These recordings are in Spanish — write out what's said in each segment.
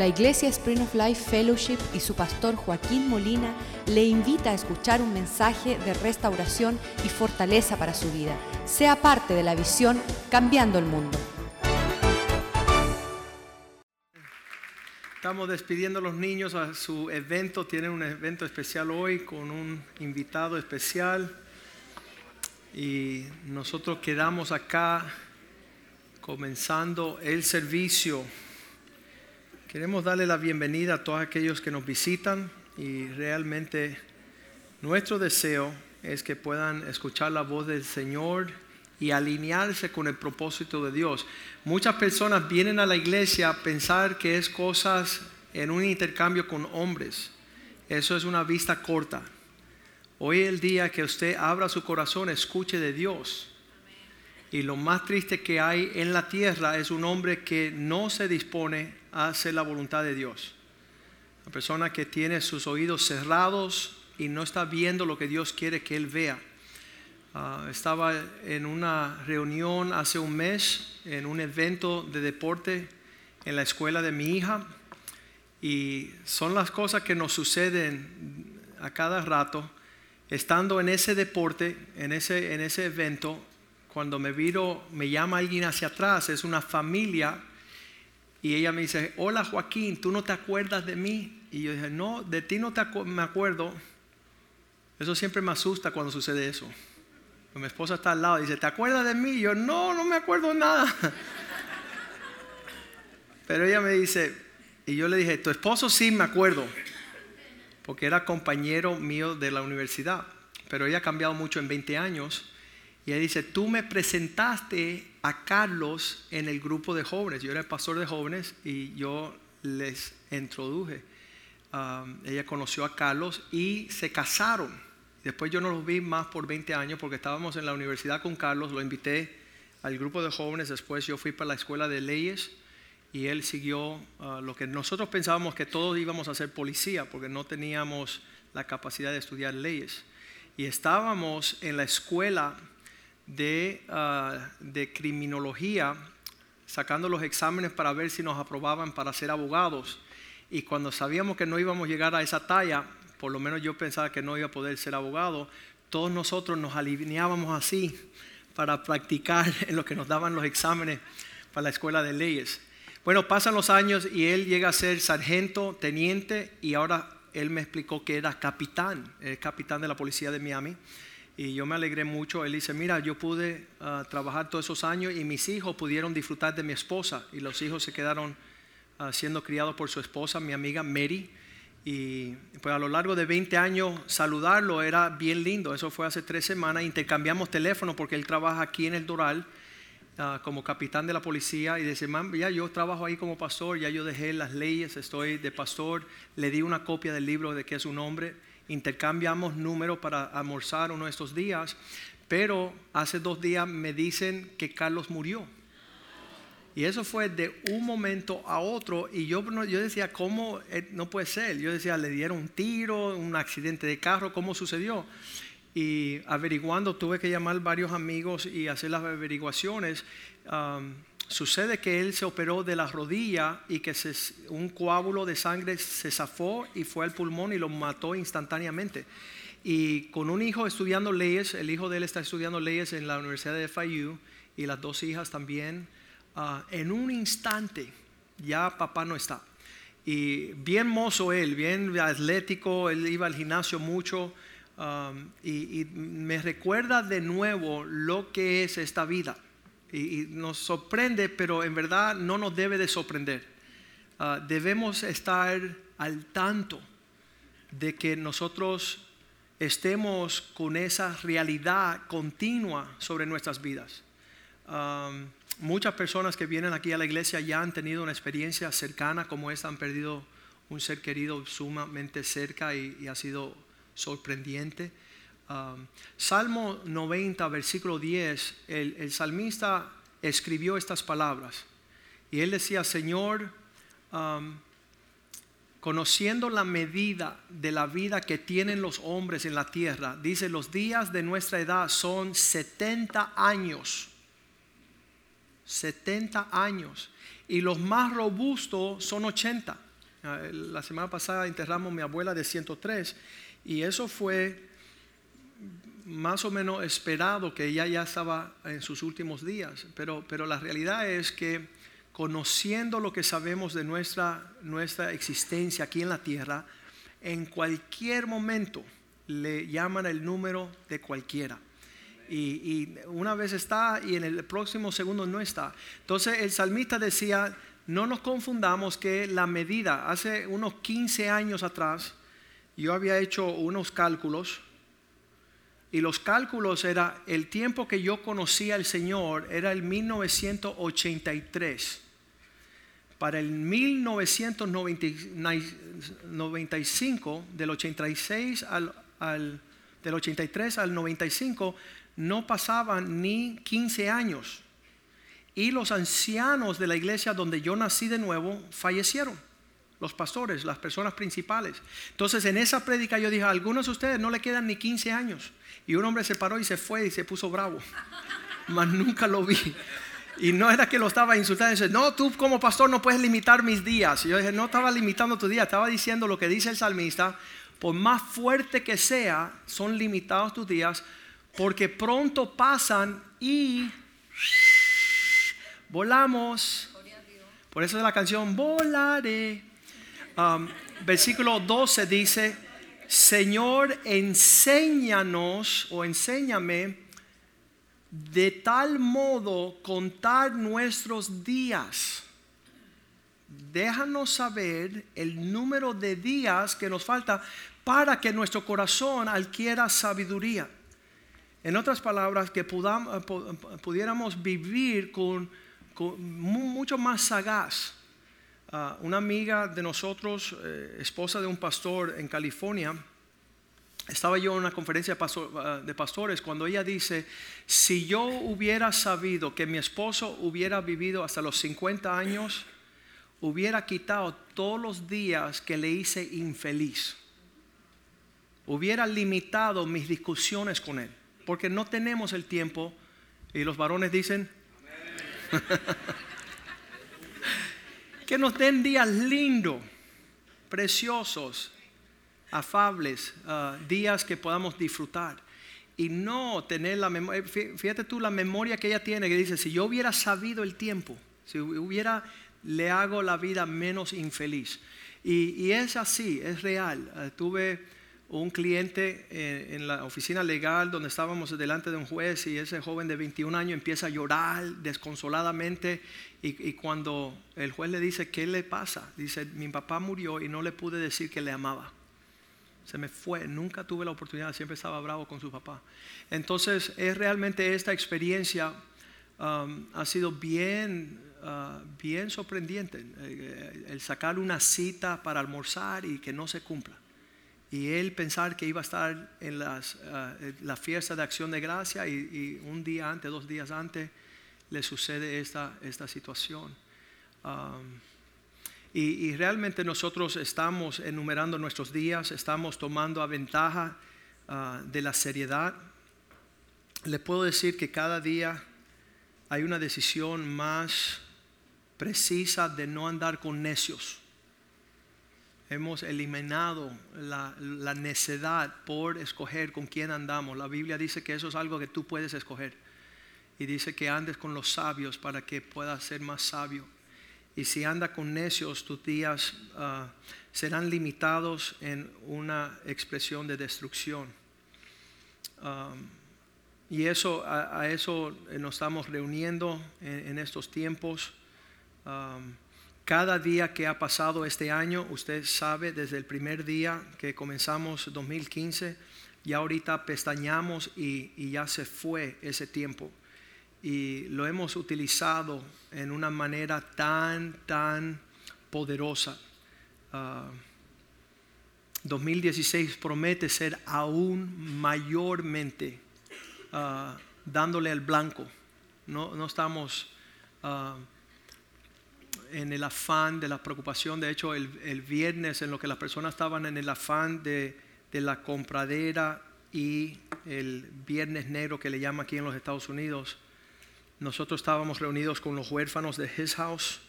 La Iglesia Spring of Life Fellowship y su pastor Joaquín Molina le invita a escuchar un mensaje de restauración y fortaleza para su vida. Sea parte de la visión Cambiando el Mundo. Estamos despidiendo a los niños a su evento. Tienen un evento especial hoy con un invitado especial. Y nosotros quedamos acá comenzando el servicio. Queremos darle la bienvenida a todos aquellos que nos visitan y realmente nuestro deseo es que puedan escuchar la voz del Señor y alinearse con el propósito de Dios. Muchas personas vienen a la iglesia a pensar que es cosas en un intercambio con hombres. Eso es una vista corta. Hoy es el día que usted abra su corazón, escuche de Dios. Y lo más triste que hay en la tierra es un hombre que no se dispone hace la voluntad de Dios. La persona que tiene sus oídos cerrados y no está viendo lo que Dios quiere que él vea. Ah, estaba en una reunión hace un mes, en un evento de deporte en la escuela de mi hija, y son las cosas que nos suceden a cada rato. Estando en ese deporte, en ese, en ese evento, cuando me viro, me llama alguien hacia atrás, es una familia y ella me dice, hola Joaquín, ¿tú no te acuerdas de mí? Y yo dije, no, de ti no te me acuerdo. Eso siempre me asusta cuando sucede eso. Mi esposa está al lado y dice, ¿te acuerdas de mí? Y yo, no, no me acuerdo nada. Pero ella me dice, y yo le dije, tu esposo sí me acuerdo, porque era compañero mío de la universidad, pero ella ha cambiado mucho en 20 años. Y ella dice, tú me presentaste a Carlos en el grupo de jóvenes. Yo era el pastor de jóvenes y yo les introduje. Um, ella conoció a Carlos y se casaron. Después yo no los vi más por 20 años porque estábamos en la universidad con Carlos, lo invité al grupo de jóvenes, después yo fui para la escuela de leyes y él siguió uh, lo que nosotros pensábamos que todos íbamos a ser policía porque no teníamos la capacidad de estudiar leyes. Y estábamos en la escuela de, ah, de criminología, sacando los exámenes para ver si nos aprobaban para ser abogados. Y cuando sabíamos que no íbamos a llegar a esa talla, por lo menos yo pensaba que no iba a poder ser abogado, todos nosotros nos alineábamos así para practicar en lo que nos daban los exámenes para la escuela de leyes. Bueno, pasan los años y él llega a ser sargento, teniente y ahora él me explicó que era capitán, el capitán de la policía de Miami. Y yo me alegré mucho. Él dice, mira, yo pude ah, trabajar todos esos años y mis hijos pudieron disfrutar de mi esposa. Y los hijos se quedaron ah, siendo criados por su esposa, mi amiga Mary. Y pues a lo largo de 20 años saludarlo era bien lindo. Eso fue hace tres semanas. Intercambiamos teléfono porque él trabaja aquí en el Doral ah, como capitán de la policía. Y dice, ya yo trabajo ahí como pastor, ya yo dejé las leyes, estoy de pastor. Le di una copia del libro de que es un hombre intercambiamos números para almorzar uno de estos días, pero hace dos días me dicen que Carlos murió. Y eso fue de un momento a otro. Y yo, yo decía, ¿cómo? Eh, no puede ser. Yo decía, le dieron un tiro, un accidente de carro, ¿cómo sucedió? Y averiguando, tuve que llamar varios amigos y hacer las averiguaciones. Um, Sucede que él se operó de la rodilla y que un coágulo de sangre se zafó y fue al pulmón y lo mató instantáneamente. Y con un hijo estudiando leyes, el hijo de él está estudiando leyes en la Universidad de FIU y las dos hijas también, ah, en un instante ya papá no está. Y bien mozo él, bien atlético, él iba al gimnasio mucho ah, y me recuerda de nuevo lo que es esta vida y, nos sorprende, pero en verdad no nos debe de sorprender. Ah, debemos estar al tanto de que nosotros estemos con esa realidad continua sobre nuestras vidas. muchas personas que vienen aquí a la iglesia ya han tenido una experiencia cercana como esta, han perdido un ser querido sumamente cerca y ha sido sorprendente. Um, Salmo 90, versículo 10, el, salmista escribió estas palabras. Y él decía, Señor, um, conociendo la medida de la vida que tienen los hombres en la tierra, dice, los días de nuestra edad son 70 años. 70 años. Y los más robustos son 80. Ah, La semana pasada enterramos a mi abuela de 103 y eso fue más o menos esperado que ella ya estaba en sus últimos días, pero, pero la realidad es que conociendo lo que sabemos de nuestra, nuestra existencia aquí en la tierra, en cualquier momento le llaman el número de cualquiera. Y, y una vez está y en el próximo segundo no está. Entonces el salmista decía, no nos confundamos que la medida, hace unos 15 años atrás, yo había hecho unos cálculos y los cálculos era el tiempo que yo conocía al Señor era el 1983. Para el 1995, del 86 al, al del 83 al 95, no pasaban ni 15 años. Y los ancianos de la iglesia donde yo nací de nuevo fallecieron. Los pastores, las personas principales. Entonces en esa prédica yo dije, a algunos de ustedes no le quedan ni 15 años. Y un hombre se paró y se fue y se puso bravo. Mas nunca lo vi. Y no era que lo estaba insultando. No, tú como pastor no puedes limitar mis días. Y yo dije, no estaba limitando tu día, estaba diciendo lo que dice el salmista. Por más fuerte que sea, son limitados tus días, porque pronto pasan y volamos. Por eso es la canción Volaré. Um, versículo 12 dice, Señor, enséñanos o enséñame de tal modo contar nuestros días. Déjanos saber el número de días que nos falta para que nuestro corazón adquiera sabiduría. En otras palabras, que pudiéramos vivir con mucho más sagaz. Uh, una amiga de nosotros, eh, esposa de un pastor en California, estaba yo en una conferencia de pastores cuando ella dice, si yo hubiera sabido que mi esposo hubiera vivido hasta los 50 años, hubiera quitado todos los días que le hice infeliz. Hubiera limitado mis discusiones con él, porque no tenemos el tiempo. Y los varones dicen, que nos den días lindos, preciosos, afables, uh, días que podamos disfrutar. Y no tener la memoria, fíjate tú la memoria que ella tiene, que dice, si yo hubiera sabido el tiempo, si hubiera, le hago la vida menos infeliz. Y, y es así, es real. Uh, tuve un cliente en, en, la oficina legal donde estábamos delante de un juez y ese joven de 21 años empieza a llorar desconsoladamente y, y, cuando el juez le dice, ¿qué le pasa? Dice, mi papá murió y no le pude decir que le amaba se me fue, nunca tuve la oportunidad, siempre estaba bravo con su papá. Entonces, es realmente esta experiencia um, ha sido bien, uh, bien sorprendente, eh, el sacar una cita para almorzar y que no se cumpla. Y él pensar que iba a estar en las, uh, la fiesta de acción de gracia y, un día antes, dos días antes, le sucede esta, esta situación. Y, realmente nosotros estamos enumerando nuestros días, estamos tomando a ventaja uh, de la seriedad. Le puedo decir que cada día hay una decisión más precisa de no andar con necios. Hemos eliminado la, la necedad por escoger con quién andamos. La Biblia dice que eso es algo que tú puedes escoger. Y dice que andes con los sabios para que puedas ser más sabio. Y si anda con necios, tus días uh, serán limitados en una expresión de destrucción. Y eso, a, eso nos estamos reuniendo en, en estos tiempos. Um, cada día que ha pasado este año, usted sabe, desde el primer día que comenzamos 2015, ya ahorita pestañamos y, ya se fue ese tiempo y lo hemos utilizado en una manera tan, tan poderosa. Uh, ah, 2016 promete ser aún mayormente uh, dándole al blanco. No, no estamos uh, en el afán de la preocupación. De hecho, el, el, viernes en lo que las personas estaban en el afán de, de la compradera y el viernes negro que le llama aquí en los Estados Unidos, nosotros estábamos reunidos con los huérfanos de His House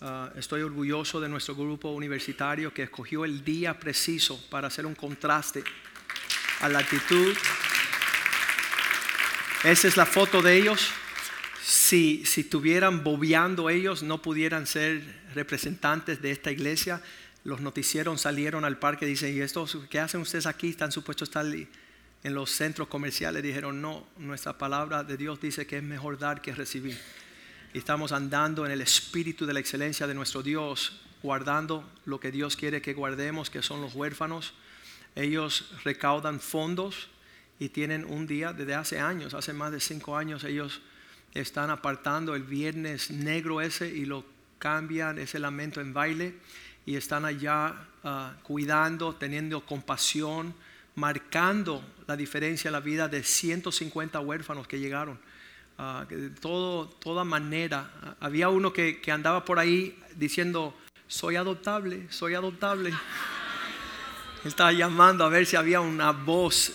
Ah, estoy orgulloso de nuestro grupo universitario que escogió el día preciso para hacer un contraste a la actitud. Esa es la foto de ellos. Si, si estuvieran bobeando ellos, no pudieran ser representantes de esta iglesia. Los noticieros salieron al parque y dicen, ¿y estos qué hacen ustedes aquí? ¿Están supuestos estar en los centros comerciales? Dijeron, no, nuestra palabra de Dios dice que es mejor dar que recibir. Y estamos andando en el espíritu de la excelencia de nuestro Dios, guardando lo que Dios quiere que guardemos, que son los huérfanos. Ellos recaudan fondos y tienen un día desde hace años, hace más de cinco años, ellos están apartando el viernes negro ese y lo cambian ese lamento en baile y están allá ah, cuidando, teniendo compasión, marcando la diferencia en la vida de 150 huérfanos que llegaron. Uh, de todo, toda manera. Había uno que, que andaba por ahí diciendo, soy adoptable, soy adoptable. Estaba llamando a ver si había una voz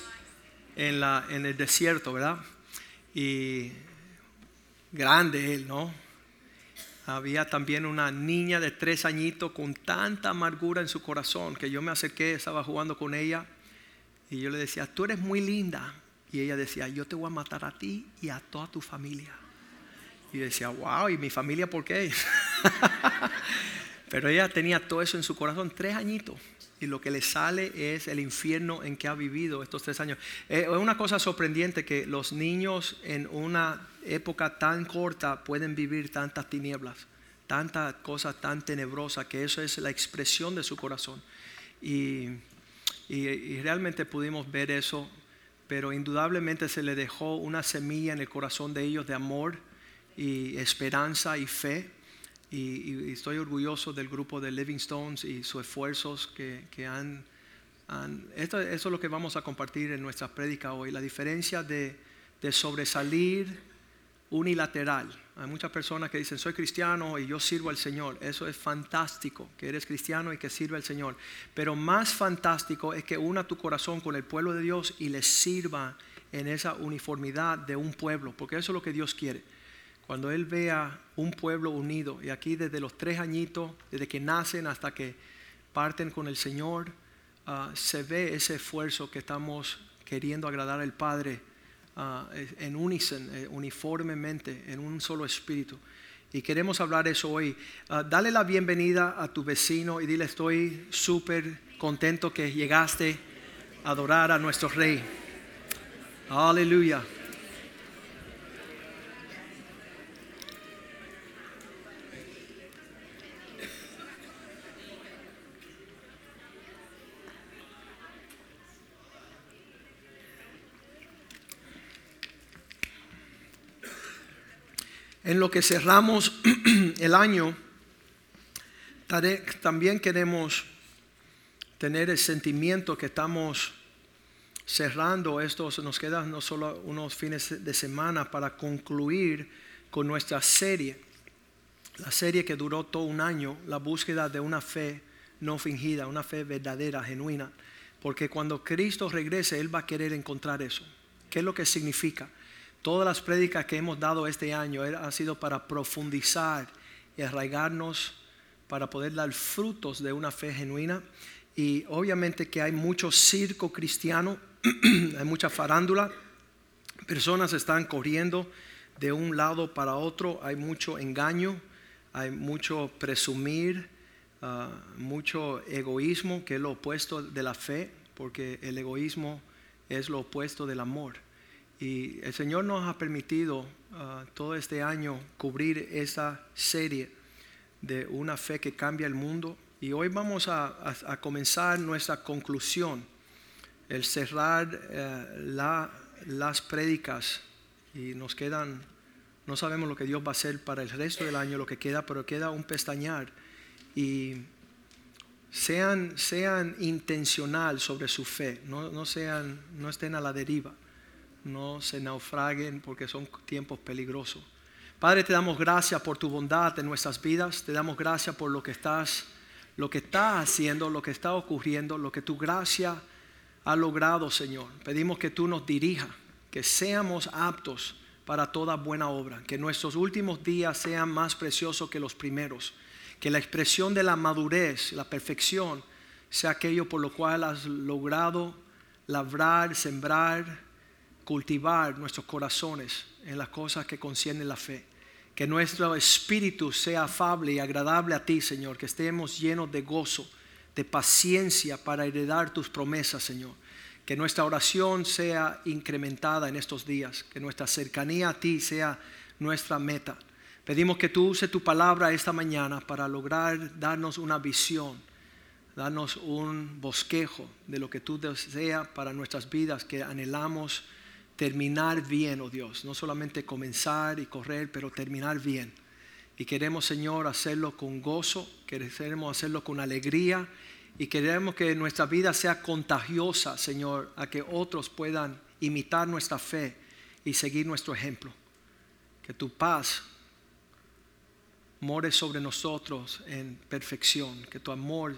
en, la, en el desierto, ¿verdad? Y grande él, ¿no? Había también una niña de tres añitos con tanta amargura en su corazón que yo me acerqué, estaba jugando con ella y yo le decía, tú eres muy linda. Y ella decía, yo te voy a matar a ti y a toda tu familia. Y yo decía, wow, ¿y mi familia por qué? Pero ella tenía todo eso en su corazón, tres añitos y lo que le sale es el infierno en que ha vivido estos tres años. Eh, es una cosa sorprendente que los niños en una época tan corta pueden vivir tantas tinieblas, tantas cosas tan tenebrosas, que eso es la expresión de su corazón. Y, y realmente pudimos ver eso, pero indudablemente se le dejó una semilla en el corazón de ellos de amor y esperanza y fe y, estoy orgulloso del grupo de Living Stones y sus esfuerzos que, que han, esto, eso es lo que vamos a compartir en nuestra prédica hoy, la diferencia de, de sobresalir unilateral. Hay muchas personas que dicen, soy cristiano y yo sirvo al Señor. Eso es fantástico, que eres cristiano y que sirve al Señor. Pero más fantástico es que una tu corazón con el pueblo de Dios y le sirva en esa uniformidad de un pueblo, porque eso es lo que Dios quiere. Cuando Él vea un pueblo unido, y aquí desde los tres añitos, desde que nacen hasta que parten con el Señor, ah, se ve ese esfuerzo que estamos queriendo agradar al Padre ah, en unísono, eh, uniformemente, en un solo espíritu. Y queremos hablar eso hoy. Ah, dale la bienvenida a tu vecino y dile estoy súper contento que llegaste a adorar a nuestro Rey. Aleluya. En lo que cerramos el año, también queremos tener el sentimiento que estamos cerrando estos, nos quedan no solo unos fines de semana para concluir con nuestra serie, la serie que duró todo un año, la búsqueda de una fe no fingida, una fe verdadera, genuina, porque cuando Cristo regrese, Él va a querer encontrar eso. ¿Qué es lo que significa? Todas las prédicas que hemos dado este año ha sido para profundizar y arraigarnos para poder dar frutos de una fe genuina. Y obviamente que hay mucho circo cristiano, hay mucha farándula, personas están corriendo de un lado para otro, hay mucho engaño, hay mucho presumir, ah, mucho egoísmo, que es lo opuesto de la fe, porque el egoísmo es lo opuesto del amor. Y el Señor nos ha permitido uh, todo este año cubrir esa serie de una fe que cambia el mundo. Y hoy vamos a, comenzar nuestra conclusión, el cerrar uh, las prédicas. Y nos quedan, no sabemos lo que Dios va a hacer para el resto del año, lo que queda, pero queda un pestañar. Y sean, sean intencional sobre su fe, no, no, sean, no estén a la deriva no se naufraguen porque son tiempos peligrosos. Padre, te damos gracias por tu bondad en nuestras vidas, te damos gracias por lo que estás, lo que estás haciendo, lo que está ocurriendo, lo que tu gracia ha logrado, Señor. Pedimos que tú nos dirijas, que seamos aptos para toda buena obra, que nuestros últimos días sean más preciosos que los primeros, Que la expresión de la madurez, la perfección, sea aquello por lo cual has logrado labrar, sembrar, cultivar nuestros corazones en las cosas que conciernen la fe. Que nuestro espíritu sea afable y agradable a ti, Señor. Que estemos llenos de gozo, de paciencia para heredar tus promesas, Señor. Que nuestra oración sea incrementada en estos días. Que nuestra cercanía a ti sea nuestra meta. Pedimos que tú uses tu palabra esta mañana para lograr darnos una visión, darnos un bosquejo de lo que tú deseas para nuestras vidas, que anhelamos terminar bien, oh Dios, no solamente comenzar y correr, pero terminar bien. Y queremos, Señor, hacerlo con gozo, queremos hacerlo con alegría y queremos que nuestra vida sea contagiosa, Señor, a que otros puedan imitar nuestra fe y seguir nuestro ejemplo. Que tu paz more sobre nosotros en perfección, que tu amor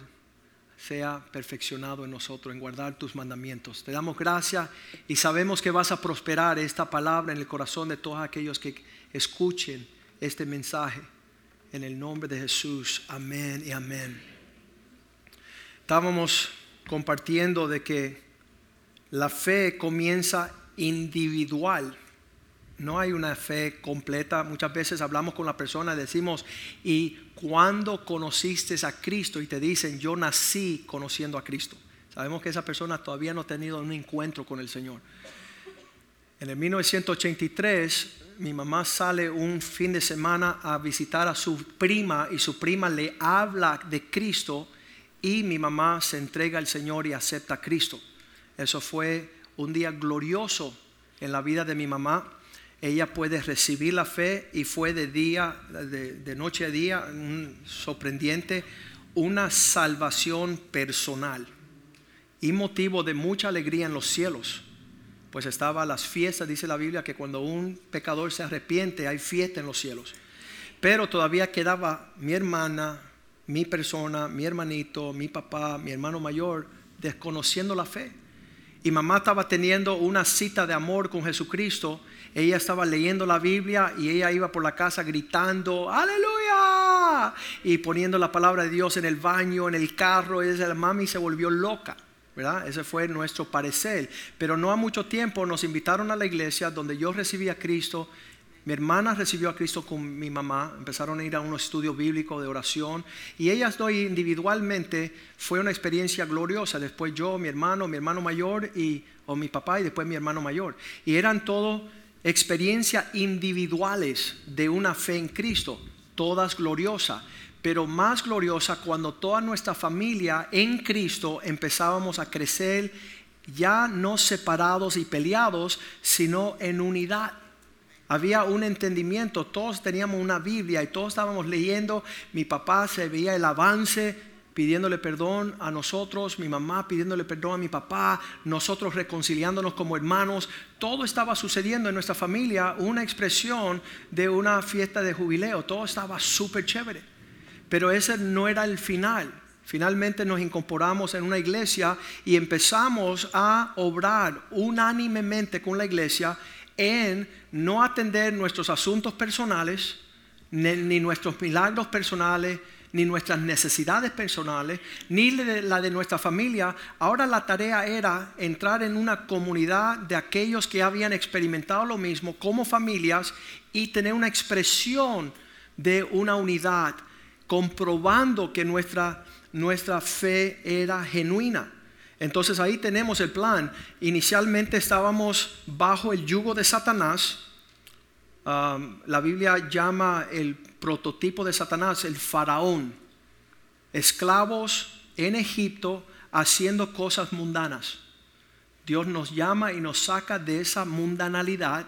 sea perfeccionado en nosotros, en guardar tus mandamientos. Te damos gracias y sabemos que vas a prosperar esta palabra en el corazón de todos aquellos que escuchen este mensaje. En el nombre de Jesús, amén y amén. Estábamos compartiendo de que la fe comienza individual no hay una fe completa. Muchas veces hablamos con la persona decimos, ¿y cuando conociste a Cristo? Y te dicen, yo nací conociendo a Cristo. Sabemos que esa persona todavía no ha tenido un encuentro con el Señor. En el 1983, mi mamá sale un fin de semana a visitar a su prima y su prima le habla de Cristo y mi mamá se entrega al Señor y acepta a Cristo. Eso fue un día glorioso en la vida de mi mamá ella puede recibir la fe y fue de día, de, noche a día, sorprendiente, una salvación personal y motivo de mucha alegría en los cielos. Pues estaba las fiestas, dice la Biblia, que cuando un pecador se arrepiente hay fiesta en los cielos. Pero todavía quedaba mi hermana, mi persona, mi hermanito, mi papá, mi hermano mayor, desconociendo la fe. Y mamá estaba teniendo una cita de amor con Jesucristo ella estaba leyendo la Biblia y ella iba por la casa gritando, aleluya, y poniendo la palabra de Dios en el baño, en el carro. Y la mami se volvió loca. ¿verdad? Ese fue nuestro parecer. Pero no a mucho tiempo nos invitaron a la iglesia donde yo recibí a Cristo. Mi hermana recibió a Cristo con mi mamá, empezaron a ir a un estudio bíblico de oración y ellas dos individualmente fue una experiencia gloriosa. Después yo, mi hermano, mi hermano mayor y o mi papá y después mi hermano mayor. Y eran todos experiencias individuales de una fe en Cristo, todas gloriosas, pero más gloriosa cuando toda nuestra familia en Cristo empezábamos a crecer ya no separados y peleados, sino en unidad. Había un entendimiento, todos teníamos una Biblia y todos estábamos leyendo, mi papá se veía el avance pidiéndole perdón a nosotros, mi mamá pidiéndole perdón a mi papá, nosotros reconciliándonos como hermanos. Todo estaba sucediendo en nuestra familia, una expresión de una fiesta de jubileo. Todo estaba súper chévere. Pero ese no era el final. Finalmente nos incorporamos en una iglesia y empezamos a obrar unánimemente con la iglesia en no atender nuestros asuntos personales, ni, nuestros milagros personales, ni nuestras necesidades personales, ni la de nuestra familia. Ahora la tarea era entrar en una comunidad de aquellos que habían experimentado lo mismo como familias y tener una expresión de una unidad, comprobando que nuestra, nuestra fe era genuina. Entonces ahí tenemos el plan. Inicialmente estábamos bajo el yugo de Satanás. Um, la Biblia llama el prototipo de Satanás, el faraón, esclavos en Egipto haciendo cosas mundanas. Dios nos llama y nos saca de esa mundanalidad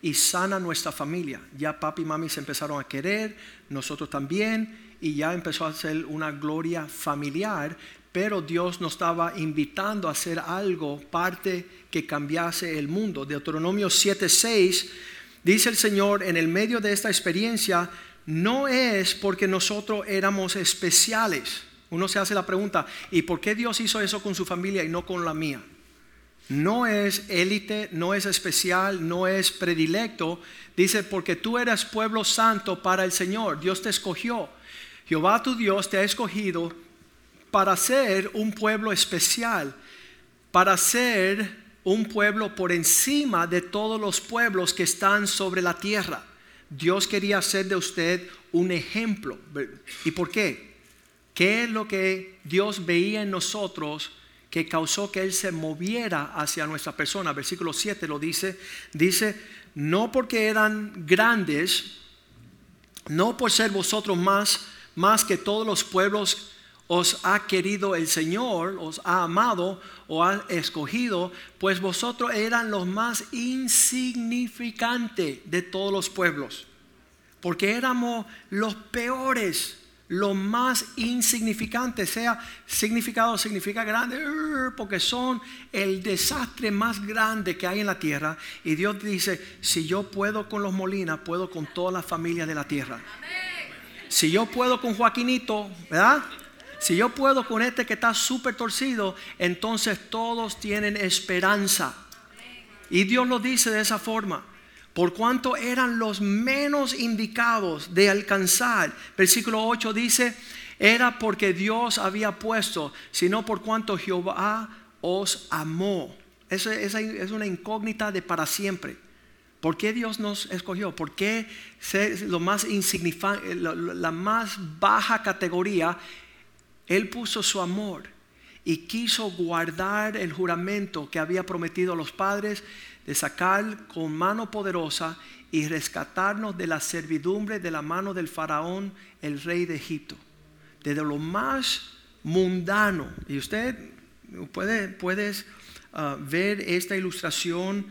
y sana nuestra familia. Ya papi y mami se empezaron a querer, nosotros también, y ya empezó a ser una gloria familiar, pero Dios nos estaba invitando a hacer algo, parte que cambiase el mundo. Deuteronomio 7:6 dice el Señor, en el medio de esta experiencia, no es porque nosotros éramos especiales. Uno se hace la pregunta, ¿y por qué Dios hizo eso con su familia y no con la mía? No es élite, no es especial, no es predilecto. Dice, porque tú eres pueblo santo para el Señor. Dios te escogió. Jehová tu Dios te ha escogido para ser un pueblo especial, para ser un pueblo por encima de todos los pueblos que están sobre la tierra. Dios quería hacer de usted un ejemplo. ¿Y por qué? ¿Qué es lo que Dios veía en nosotros que causó que Él se moviera hacia nuestra persona? Versículo 7 lo dice. Dice, no porque eran grandes, no por ser vosotros más, más que todos los pueblos os ha querido el Señor, os ha amado o ha escogido, pues vosotros eran los más insignificantes de todos los pueblos, porque éramos los peores, los más insignificantes, sea significado significa grande, porque son el desastre más grande que hay en la tierra. Y Dios dice, si yo puedo con los Molinas, puedo con toda la familia de la tierra. Si yo puedo con Joaquinito, ¿verdad? Si yo puedo con este que está súper torcido, entonces todos tienen esperanza. Y Dios lo dice de esa forma. Por cuanto eran los menos indicados de alcanzar. Versículo 8 dice, era porque Dios había puesto, sino por cuanto Jehová os amó. Esa es una incógnita de para siempre. ¿Por qué Dios nos escogió? ¿Por qué lo más insignificante, la más baja categoría él puso su amor y quiso guardar el juramento que había prometido a los padres de sacar con mano poderosa y rescatarnos de la servidumbre de la mano del faraón, el rey de Egipto. Desde lo más mundano. Y usted puede puedes, ah, ver esta ilustración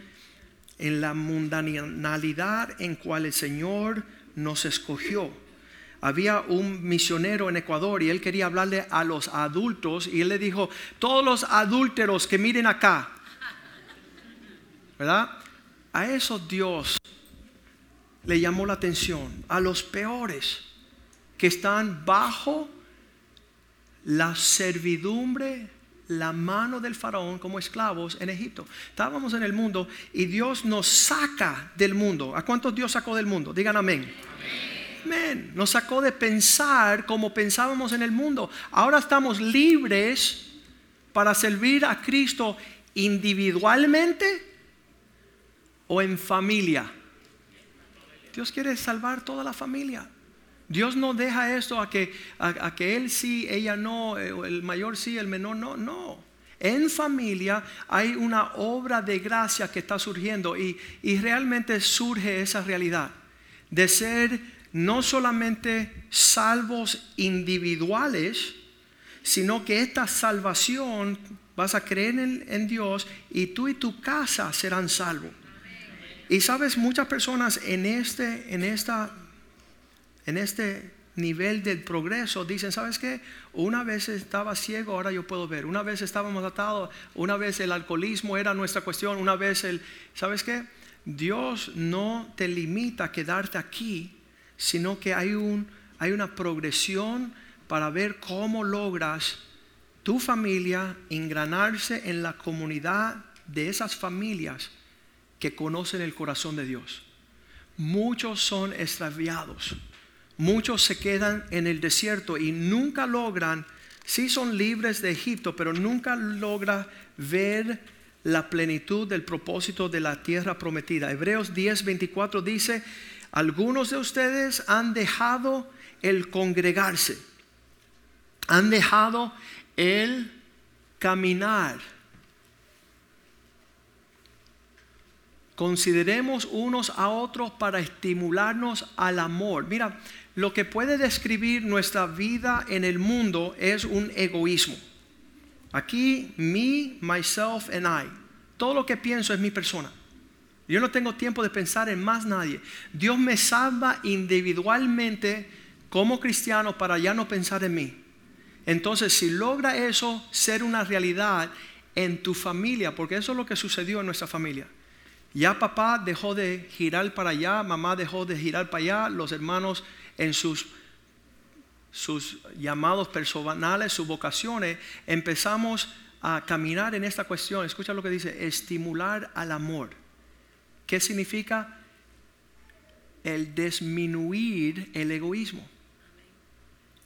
en la mundanalidad en cual el Señor nos escogió había un misionero en Ecuador y él quería hablarle a los adultos y él le dijo, todos los adúlteros que miren acá, ¿verdad? A esos Dios le llamó la atención, a los peores que están bajo la servidumbre, la mano del faraón como esclavos en Egipto. Estábamos en el mundo y Dios nos saca del mundo. ¿A cuántos Dios sacó del mundo? Digan amén. Nos sacó de pensar como pensábamos en el mundo. Ahora estamos libres para servir a Cristo individualmente o en familia. Dios quiere salvar toda la familia. Dios no deja esto a que, a, que él sí, ella no, eh, el mayor sí, el menor no, no. En familia hay una obra de gracia que está surgiendo y, y realmente surge esa realidad de ser no solamente salvos individuales, sino que esta salvación vas a creer en, Dios y tú y tu casa serán salvos. Y sabes, muchas personas en este, en esta, en este nivel del progreso dicen, ¿sabes qué? Una vez estaba ciego, ahora yo puedo ver. Una vez estábamos atados, una vez el alcoholismo era nuestra cuestión, una vez el, ¿sabes qué? Dios no te limita a quedarte aquí sino que hay, un, hay una progresión para ver cómo logras tu familia engranarse en la comunidad de esas familias que conocen el corazón de Dios. Muchos son extraviados, muchos se quedan en el desierto y nunca logran, sí son libres de Egipto, pero nunca logran ver la plenitud del propósito de la tierra prometida. Hebreos 10, 24 dice, algunos de ustedes han dejado el congregarse, han dejado el caminar. Consideremos unos a otros para estimularnos al amor. Mira, lo que puede describir nuestra vida en el mundo es un egoísmo. Aquí, me, myself and I. Todo lo que pienso es mi persona. Yo no tengo tiempo de pensar en más nadie. Dios me salva individualmente como cristiano para ya no pensar en mí. Entonces, si logra eso ser una realidad en tu familia, porque eso es lo que sucedió en nuestra familia. Ya papá dejó de girar para allá, mamá dejó de girar para allá, los hermanos en sus, sus llamados personales, sus vocaciones, empezamos a caminar en esta cuestión. Escucha lo que dice, estimular al amor. ¿Qué significa? El disminuir el egoísmo.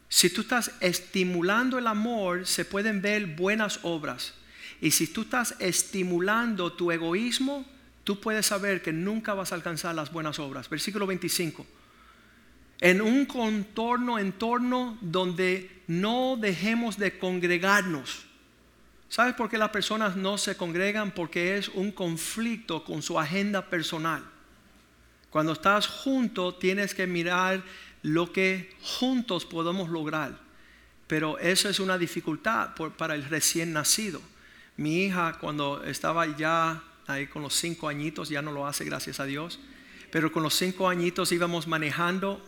Si tú estás estimulando el amor, se pueden ver buenas obras. Y si tú estás estimulando tu egoísmo, tú puedes saber que nunca vas a alcanzar las buenas obras. Versículo 25. En un contorno, entorno donde no dejemos de congregarnos. ¿Sabes por qué las personas no se congregan? Porque es un conflicto con su agenda personal. Cuando estás junto tienes que mirar lo que juntos podemos lograr. Pero eso es una dificultad para el recién nacido. Mi hija cuando estaba ya ahí con los cinco añitos, ya no lo hace, gracias a Dios. Pero con los cinco añitos íbamos manejando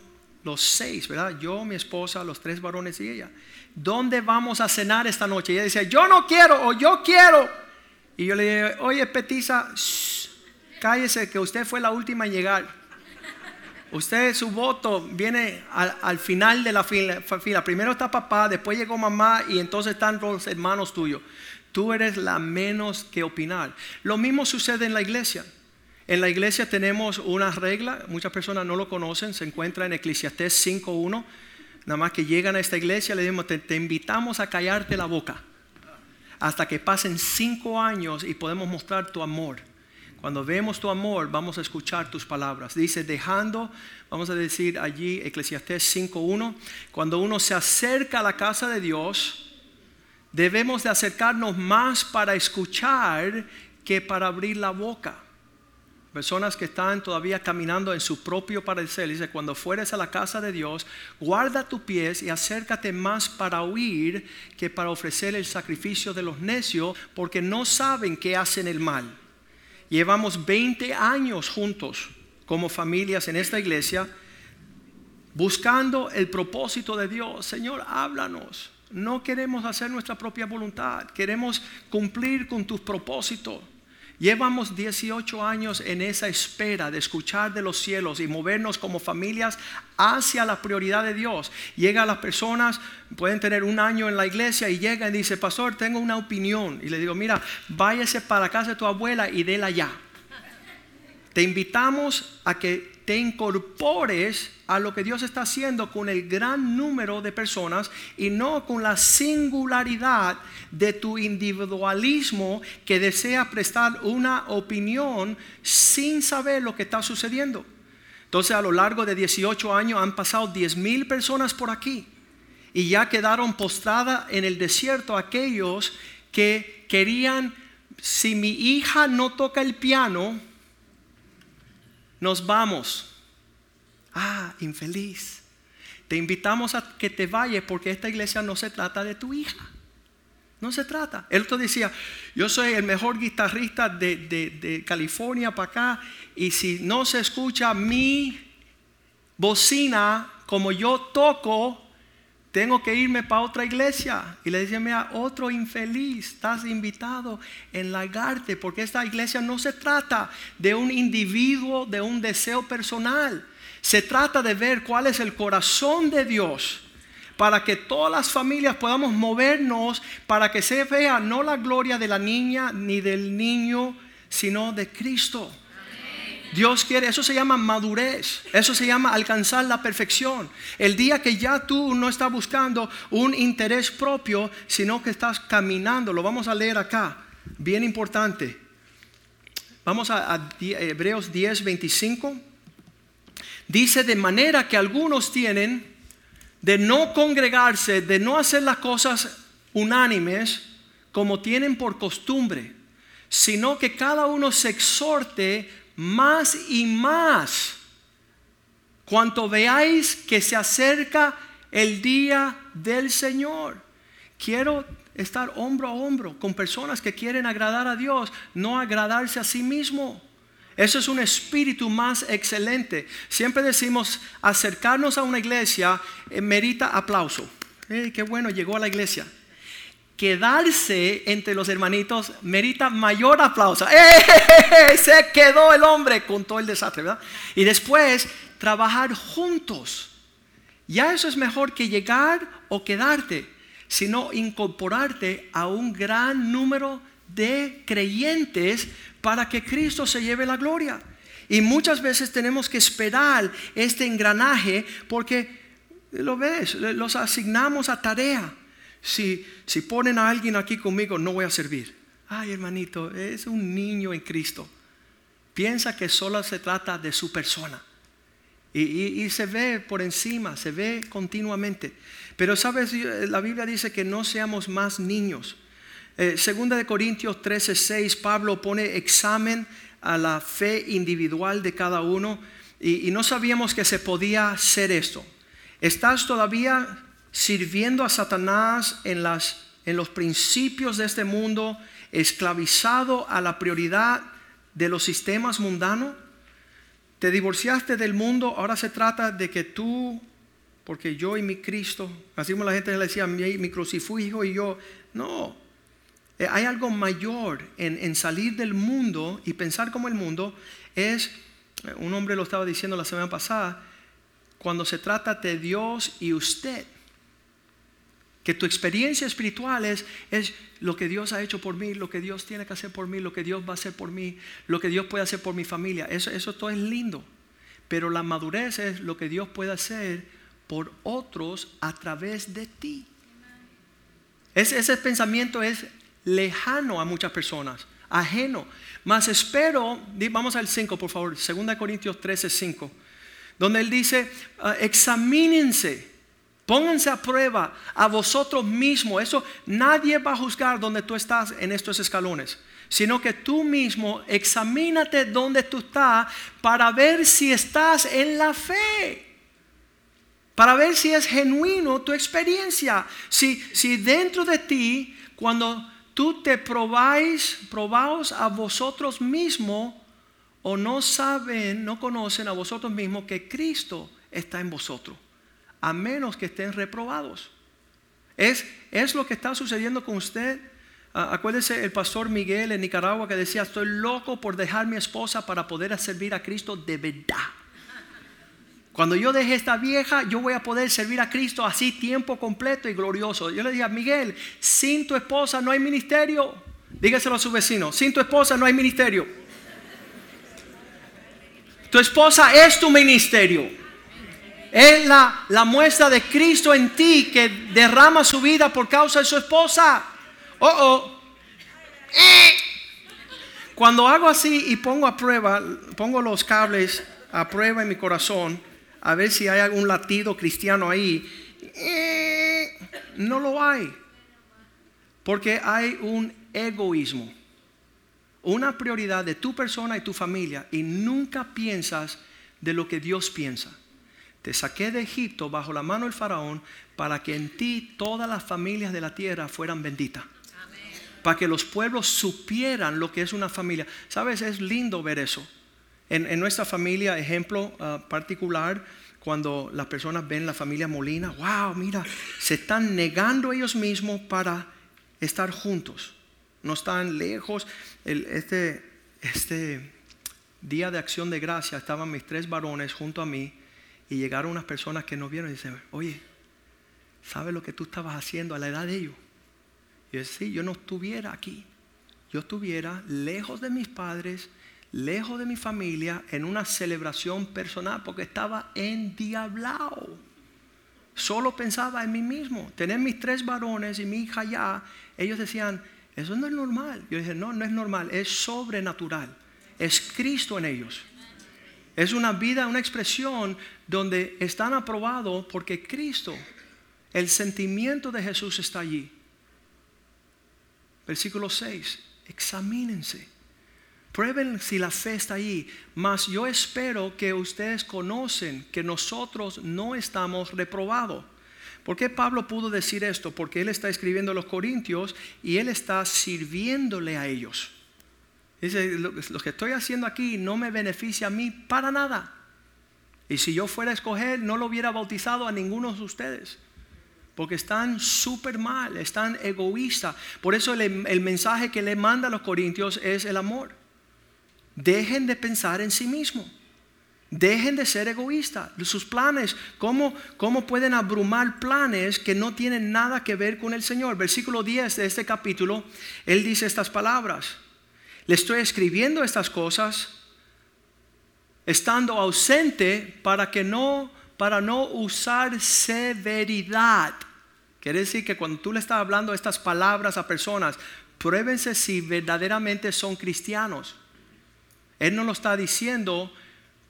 los seis, ¿verdad? Yo, mi esposa, los tres varones y ella. ¿Dónde vamos a cenar esta noche? Y ella decía, yo no quiero o yo quiero. Y yo le dije, oye, Petiza, cállese que usted fue la última en llegar. Usted, su voto viene al, final de la fila, fila. Primero está papá, después llegó mamá y entonces están los hermanos tuyos. Tú eres la menos que opinar. Lo mismo sucede en la iglesia. En la iglesia tenemos una regla, muchas personas no lo conocen, se encuentra en Eclesiastés 5.1. Nada más que llegan a esta iglesia, le decimos, te, te invitamos a callarte la boca hasta que pasen cinco años y podemos mostrar tu amor. Cuando vemos tu amor, vamos a escuchar tus palabras. Dice, dejando, vamos a decir allí, Eclesiastés 5.1, cuando uno se acerca a la casa de Dios, debemos de acercarnos más para escuchar que para abrir la boca. Personas que están todavía caminando en su propio parecer. Dice, cuando fueres a la casa de Dios, guarda tus pies y acércate más para oír que para ofrecer el sacrificio de los necios, porque no saben que hacen el mal. Llevamos 20 años juntos como familias en esta iglesia, buscando el propósito de Dios. Señor, háblanos. No queremos hacer nuestra propia voluntad, queremos cumplir con tus propósitos. Llevamos 18 años en esa espera de escuchar de los cielos y movernos como familias hacia la prioridad de Dios. Llega las personas, pueden tener un año en la iglesia y llega y dice, pastor, tengo una opinión. Y le digo, mira, váyase para casa de tu abuela y déla ya. Te invitamos a que te incorpores a lo que Dios está haciendo con el gran número de personas y no con la singularidad de tu individualismo que desea prestar una opinión sin saber lo que está sucediendo. Entonces a lo largo de 18 años han pasado 10 mil personas por aquí y ya quedaron postradas en el desierto aquellos que querían, si mi hija no toca el piano, nos vamos. Ah, infeliz. Te invitamos a que te vayas porque esta iglesia no se trata de tu hija. No se trata. Él te decía, yo soy el mejor guitarrista de, de California para acá y si no se escucha mi bocina como yo toco, tengo que irme para otra iglesia. Y le decía, mira, otro infeliz, estás invitado en largarte, porque esta iglesia no se trata de un individuo, de un deseo personal. Se trata de ver cuál es el corazón de Dios para que todas las familias podamos movernos, para que se vea no la gloria de la niña ni del niño, sino de Cristo. Dios quiere, eso se llama madurez, eso se llama alcanzar la perfección. El día que ya tú no estás buscando un interés propio, sino que estás caminando, lo vamos a leer acá, bien importante. Vamos a, Hebreos 10, 25. Dice de manera que algunos tienen de no congregarse, de no hacer las cosas unánimes como tienen por costumbre, sino que cada uno se exhorte más y más cuanto veáis que se acerca el día del Señor. Quiero estar hombro a hombro con personas que quieren agradar a Dios, no agradarse a sí mismo. Eso es un espíritu más excelente. Siempre decimos, acercarnos a una iglesia eh, merita aplauso. qué bueno, llegó a la iglesia quedarse entre los hermanitos merita mayor aplauso. ¡Eh! Se quedó el hombre con todo el desastre, ¿verdad? Y después trabajar juntos. Ya eso es mejor que llegar o quedarte, sino incorporarte a un gran número de creyentes para que Cristo se lleve la gloria. Y muchas veces tenemos que esperar este engranaje porque Lo ves, los asignamos a tarea. Si, si ponen a alguien aquí conmigo, no voy a servir. Ay, hermanito, es un niño en Cristo. Piensa que solo se trata de su persona. Y, se ve por encima, se ve continuamente. Pero sabes, la Biblia dice que no seamos más niños. Eh, segunda de Corintios 13, 6, Pablo pone examen a la fe individual de cada uno y, y no sabíamos que se podía hacer esto. ¿Estás todavía sirviendo a Satanás en, las, en los principios de este mundo, esclavizado a la prioridad de los sistemas mundanos? Te divorciaste del mundo, ahora se trata de que tú, porque yo y mi Cristo, así como la gente le decía, mi, mi crucifijo y yo, no, eh, hay algo mayor en, en, salir del mundo y pensar como el mundo, es, eh, un hombre lo estaba diciendo la semana pasada, cuando se trata de Dios y usted. Que tu experiencia espiritual es, es, lo que Dios ha hecho por mí, lo que Dios tiene que hacer por mí, lo que Dios va a hacer por mí, lo que Dios puede hacer por mi familia. Eso, eso todo es lindo. Pero la madurez es lo que Dios puede hacer por otros a través de ti. Ese, ese pensamiento es lejano a muchas personas, ajeno. Mas espero, vamos al 5 por favor, 2 Corintios 13, 5, donde él dice, ah, examínense Pónganse a prueba a vosotros mismos. Eso nadie va a juzgar donde tú estás en estos escalones, sino que tú mismo examínate donde tú estás para ver si estás en la fe. Para ver si es genuino tu experiencia. Si, si dentro de ti, cuando tú te probáis, probaos a vosotros mismos, o no saben, no conocen a vosotros mismos que Cristo está en vosotros a menos que estén reprobados. Es, es lo que está sucediendo con usted. acuérdese el pastor Miguel en Nicaragua que decía, estoy loco por dejar mi esposa para poder servir a Cristo de verdad. Cuando yo deje esta vieja, yo voy a poder servir a Cristo así tiempo completo y glorioso. Yo le dije, Miguel, sin tu esposa no hay ministerio. Dígaselo a su vecino, sin tu esposa no hay ministerio. Tu esposa es tu ministerio. Es la, la muestra de Cristo en ti que derrama su vida por causa de su esposa. Oh, oh. Cuando hago así y pongo a prueba, pongo los cables a prueba en mi corazón, a ver si hay algún latido cristiano ahí, no lo hay. Porque hay un egoísmo, una prioridad de tu persona y tu familia y nunca piensas de lo que Dios piensa. Te saqué de Egipto bajo la mano del faraón para que en ti todas las familias de la tierra fueran benditas. Para que los pueblos supieran lo que es una familia. Sabes, es lindo ver eso. En, nuestra familia, ejemplo ah, particular, cuando las personas ven la familia Molina, wow, mira, se están negando ellos mismos para estar juntos. No están lejos. este, este día de acción de gracia estaban mis tres varones junto a mí y llegaron unas personas que nos vieron y dicen, oye, ¿sabes lo que tú estabas haciendo a la edad de ellos? Y yo sí, yo no estuviera aquí. Yo estuviera lejos de mis padres, lejos de mi familia, en una celebración personal, porque estaba endiablado. Solo pensaba en mí mismo. Tener mis tres varones y mi hija ya, ellos decían, eso no es normal. Yo dije, no, no es normal, es sobrenatural. Es Cristo en ellos. Es una vida, una expresión donde están aprobados porque Cristo, el sentimiento de Jesús está allí. Versículo 6, examínense. Prueben si la fe está allí. Mas yo espero que ustedes conocen que nosotros no estamos reprobados. ¿Por qué Pablo pudo decir esto? Porque él está escribiendo a los Corintios y él está sirviéndole a ellos. Dice, lo, que estoy haciendo aquí no me beneficia a mí para nada. Y si yo fuera a escoger, no lo hubiera bautizado a ninguno de ustedes. Porque están súper mal, están egoístas. Por eso el, mensaje que le manda a los corintios es el amor. Dejen de pensar en sí mismos. Dejen de ser egoístas. Sus planes, ¿cómo, ¿cómo pueden abrumar planes que no tienen nada que ver con el Señor? Versículo 10 de este capítulo, Él dice estas palabras. Le estoy escribiendo estas cosas estando ausente para que no para no usar severidad. Quiere decir que cuando tú le estás hablando estas palabras a personas, pruébense si verdaderamente son cristianos. Él no lo está diciendo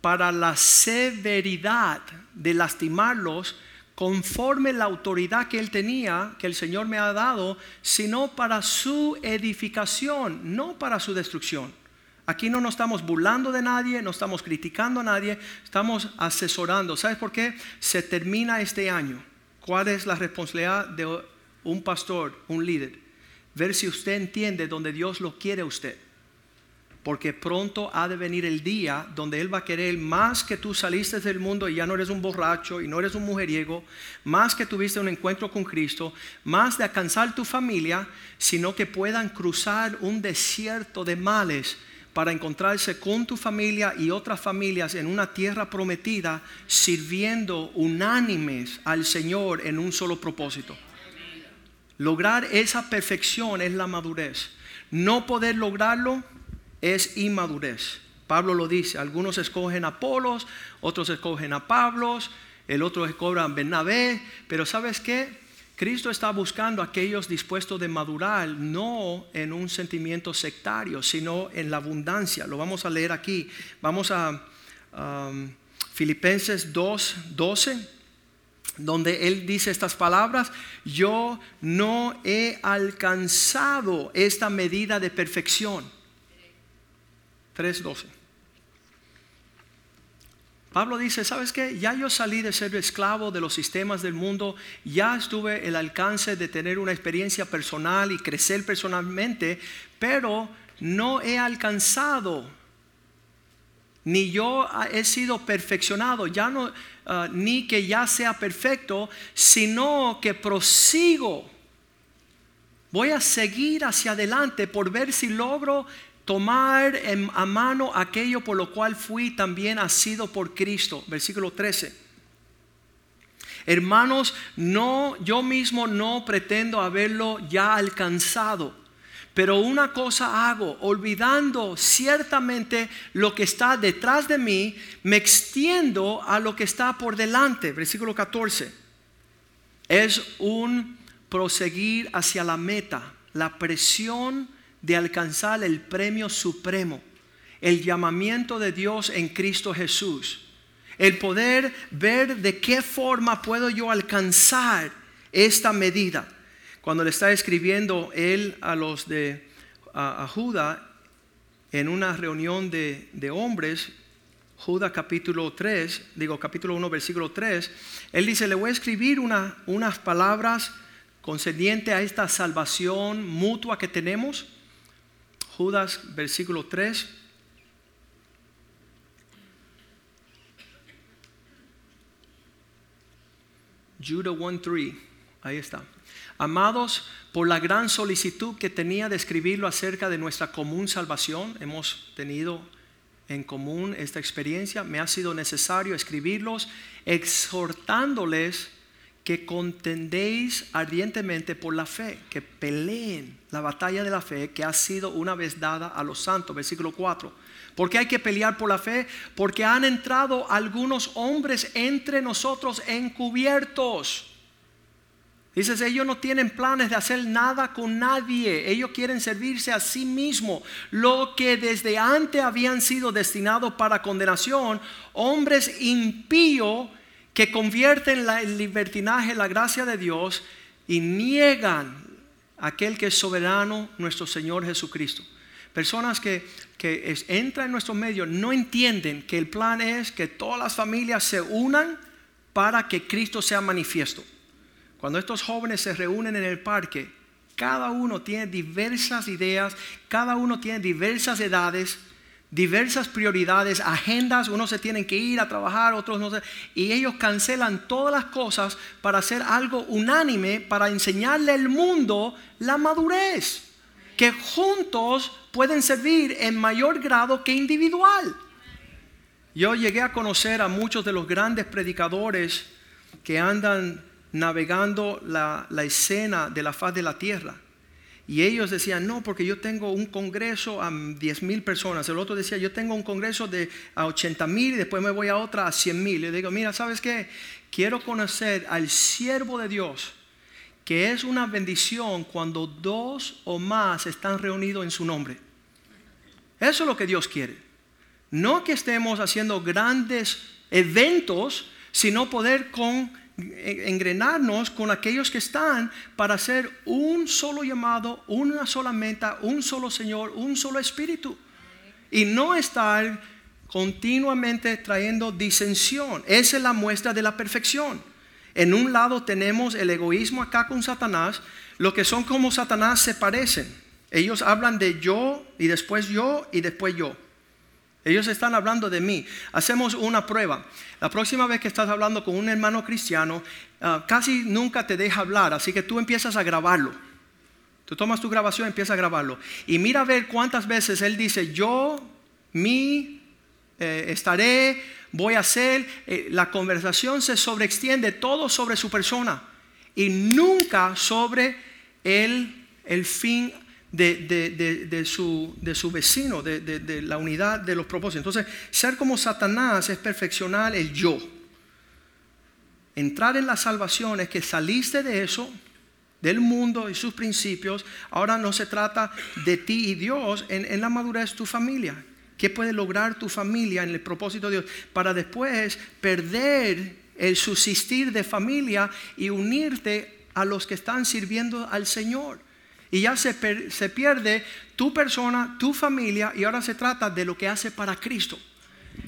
para la severidad de lastimarlos conforme la autoridad que él tenía, que el Señor me ha dado, sino para su edificación, no para su destrucción. Aquí no nos estamos burlando de nadie, no estamos criticando a nadie, estamos asesorando. ¿Sabes por qué? Se termina este año. ¿Cuál es la responsabilidad de un pastor, un líder? Ver si usted entiende donde Dios lo quiere a usted porque pronto ha de venir el día donde Él va a querer más que tú saliste del mundo y ya no eres un borracho y no eres un mujeriego, más que tuviste un encuentro con Cristo, más de alcanzar tu familia, sino que puedan cruzar un desierto de males para encontrarse con tu familia y otras familias en una tierra prometida, sirviendo unánimes al Señor en un solo propósito. Lograr esa perfección es la madurez. No poder lograrlo es inmadurez. Pablo lo dice, algunos escogen a Apolos, otros escogen a Pablos, el otro escoge a Bernabé, pero ¿sabes qué? Cristo está buscando a aquellos dispuestos de madurar, no en un sentimiento sectario, sino en la abundancia. Lo vamos a leer aquí. Vamos a um, Filipenses 2, 12, donde él dice estas palabras, yo no he alcanzado esta medida de perfección 3.12. Pablo dice, ¿sabes qué? Ya yo salí de ser esclavo de los sistemas del mundo, ya estuve el alcance de tener una experiencia personal y crecer personalmente, pero no he alcanzado, ni yo he sido perfeccionado, ya no, ah, ni que ya sea perfecto, sino que prosigo. Voy a seguir hacia adelante por ver si logro tomar a mano aquello por lo cual fui también asido por Cristo. Versículo 13. Hermanos, no, yo mismo no pretendo haberlo ya alcanzado. Pero una cosa hago, olvidando ciertamente lo que está detrás de mí, me extiendo a lo que está por delante. Versículo 14. Es un proseguir hacia la meta, la presión de alcanzar el premio supremo, el llamamiento de Dios en Cristo Jesús. El poder ver de qué forma puedo yo alcanzar esta medida. Cuando le está escribiendo él a los de a, Judá en una reunión de, hombres, Judá capítulo 3, digo capítulo 1 versículo 3, él dice, le voy a escribir unas palabras concerniente a esta salvación mutua que tenemos Judas versículo 3. Judah 1.3, ahí está. Amados, por la gran solicitud que tenía de escribirlo acerca de nuestra común salvación, hemos tenido en común esta experiencia, me ha sido necesario escribirlos exhortándoles que contendéis ardientemente por la fe, que peleen la batalla de la fe que ha sido una vez dada a los santos. Versículo 4. Porque hay que pelear por la fe? Porque han entrado algunos hombres entre nosotros encubiertos. Dices, ellos no tienen planes de hacer nada con nadie. Ellos quieren servirse a sí mismos. Lo que desde antes habían sido destinados para condenación, hombres impíos que convierten el libertinaje la gracia de Dios y niegan aquel que es soberano, nuestro Señor Jesucristo. Personas que, que entran en nuestro medio no entienden que el plan es que todas las familias se unan para que Cristo sea manifiesto. Cuando estos jóvenes se reúnen en el parque, cada uno tiene diversas ideas, cada uno tiene diversas edades, diversas prioridades, agendas, unos se tienen que ir a trabajar, otros no se, y ellos cancelan todas las cosas para hacer algo unánime, para enseñarle al mundo la madurez, que juntos pueden servir en mayor grado que individual. Yo llegué a conocer a muchos de los grandes predicadores que andan navegando la, la escena de la faz de la tierra. Y ellos decían, no, porque yo tengo un congreso a 10 mil personas. El otro decía, yo tengo un congreso de a 80 mil y después me voy a otra a 100 mil. Le digo, mira, ¿sabes qué? Quiero conocer al siervo de Dios, que es una bendición cuando dos o más están reunidos en su nombre. Eso es lo que Dios quiere. No que estemos haciendo grandes eventos, sino poder con engrenarnos con aquellos que están para hacer un solo llamado, una sola meta, un solo Señor, un solo Espíritu. Y no estar continuamente trayendo disensión. Esa es la muestra de la perfección. En un lado tenemos el egoísmo acá con Satanás. Lo que son como Satanás se parecen. Ellos hablan de yo y después yo y después yo. Ellos están hablando de mí. Hacemos una prueba. La próxima vez que estás hablando con un hermano cristiano, ah, casi nunca te deja hablar, así que tú empiezas a grabarlo. Tú tomas tu grabación empiezas a grabarlo. Y mira a ver cuántas veces él dice, yo, mi, eh, estaré, voy a hacer. Eh, la conversación se sobreextiende todo sobre su persona y nunca sobre el, el fin de, su, de su vecino, de, la unidad de los propósitos. Entonces, ser como Satanás es perfeccionar el yo. Entrar en la salvación es que saliste de eso, del mundo y sus principios. Ahora no se trata de ti y Dios en, en la madurez tu familia. ¿Qué puede lograr tu familia en el propósito de Dios? Para después perder el subsistir de familia y unirte a los que están sirviendo al Señor y ya se, pierde tu persona, tu familia y ahora se trata de lo que hace para Cristo.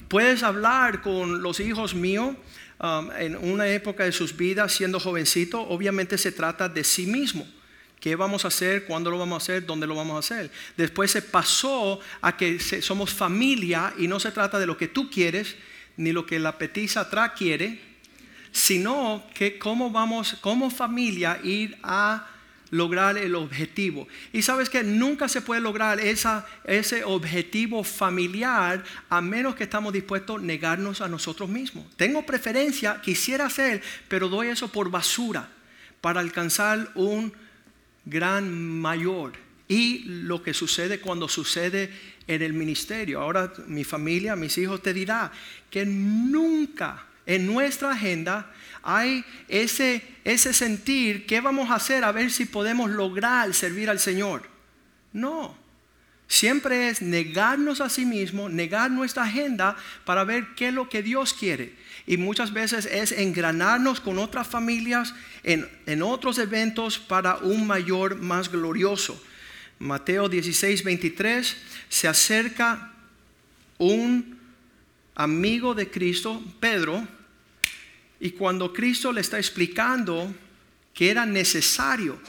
Puedes hablar con los hijos míos um, en una época de sus vidas siendo jovencito, obviamente se trata de sí mismo. ¿Qué vamos a hacer? ¿Cuándo lo vamos a hacer? ¿Dónde lo vamos a hacer? Después se pasó a que somos familia y no se trata de lo que tú quieres ni lo que la petiza atrás quiere, sino que cómo vamos como familia ir a lograr el objetivo. Y sabes que nunca se puede lograr ese objetivo familiar a menos que estamos dispuestos a negarnos a nosotros mismos. Tengo preferencia, quisiera hacer, pero doy eso por basura para alcanzar un gran mayor. Y lo que sucede cuando sucede en el ministerio. Ahora mi familia, mis hijos te dirá que nunca en nuestra agenda hay ese, ese sentir, ¿qué vamos a hacer a ver si podemos lograr servir al Señor? No. Siempre es negarnos a sí mismo, negar nuestra agenda para ver qué es lo que Dios quiere. Y muchas veces es engranarnos con otras familias en, en otros eventos para un mayor más glorioso. Mateo 16, 23, se acerca un amigo de Cristo, Pedro, y cuando Cristo le está explicando que era necesario,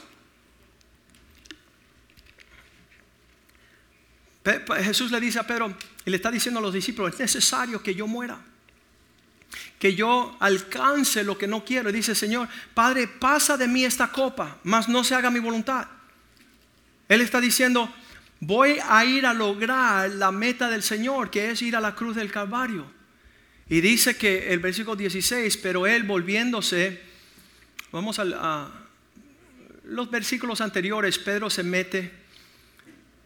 Jesús le dice a Pedro y le está diciendo a los discípulos, es necesario que yo muera, que yo alcance lo que no quiero. Y dice, Señor, Padre, pasa de mí esta copa, mas no se haga mi voluntad. Él está diciendo, voy a ir a lograr la meta del Señor, que es ir a la cruz del Calvario. Y dice que el versículo 16, pero él volviéndose, vamos a, los versículos anteriores, Pedro se mete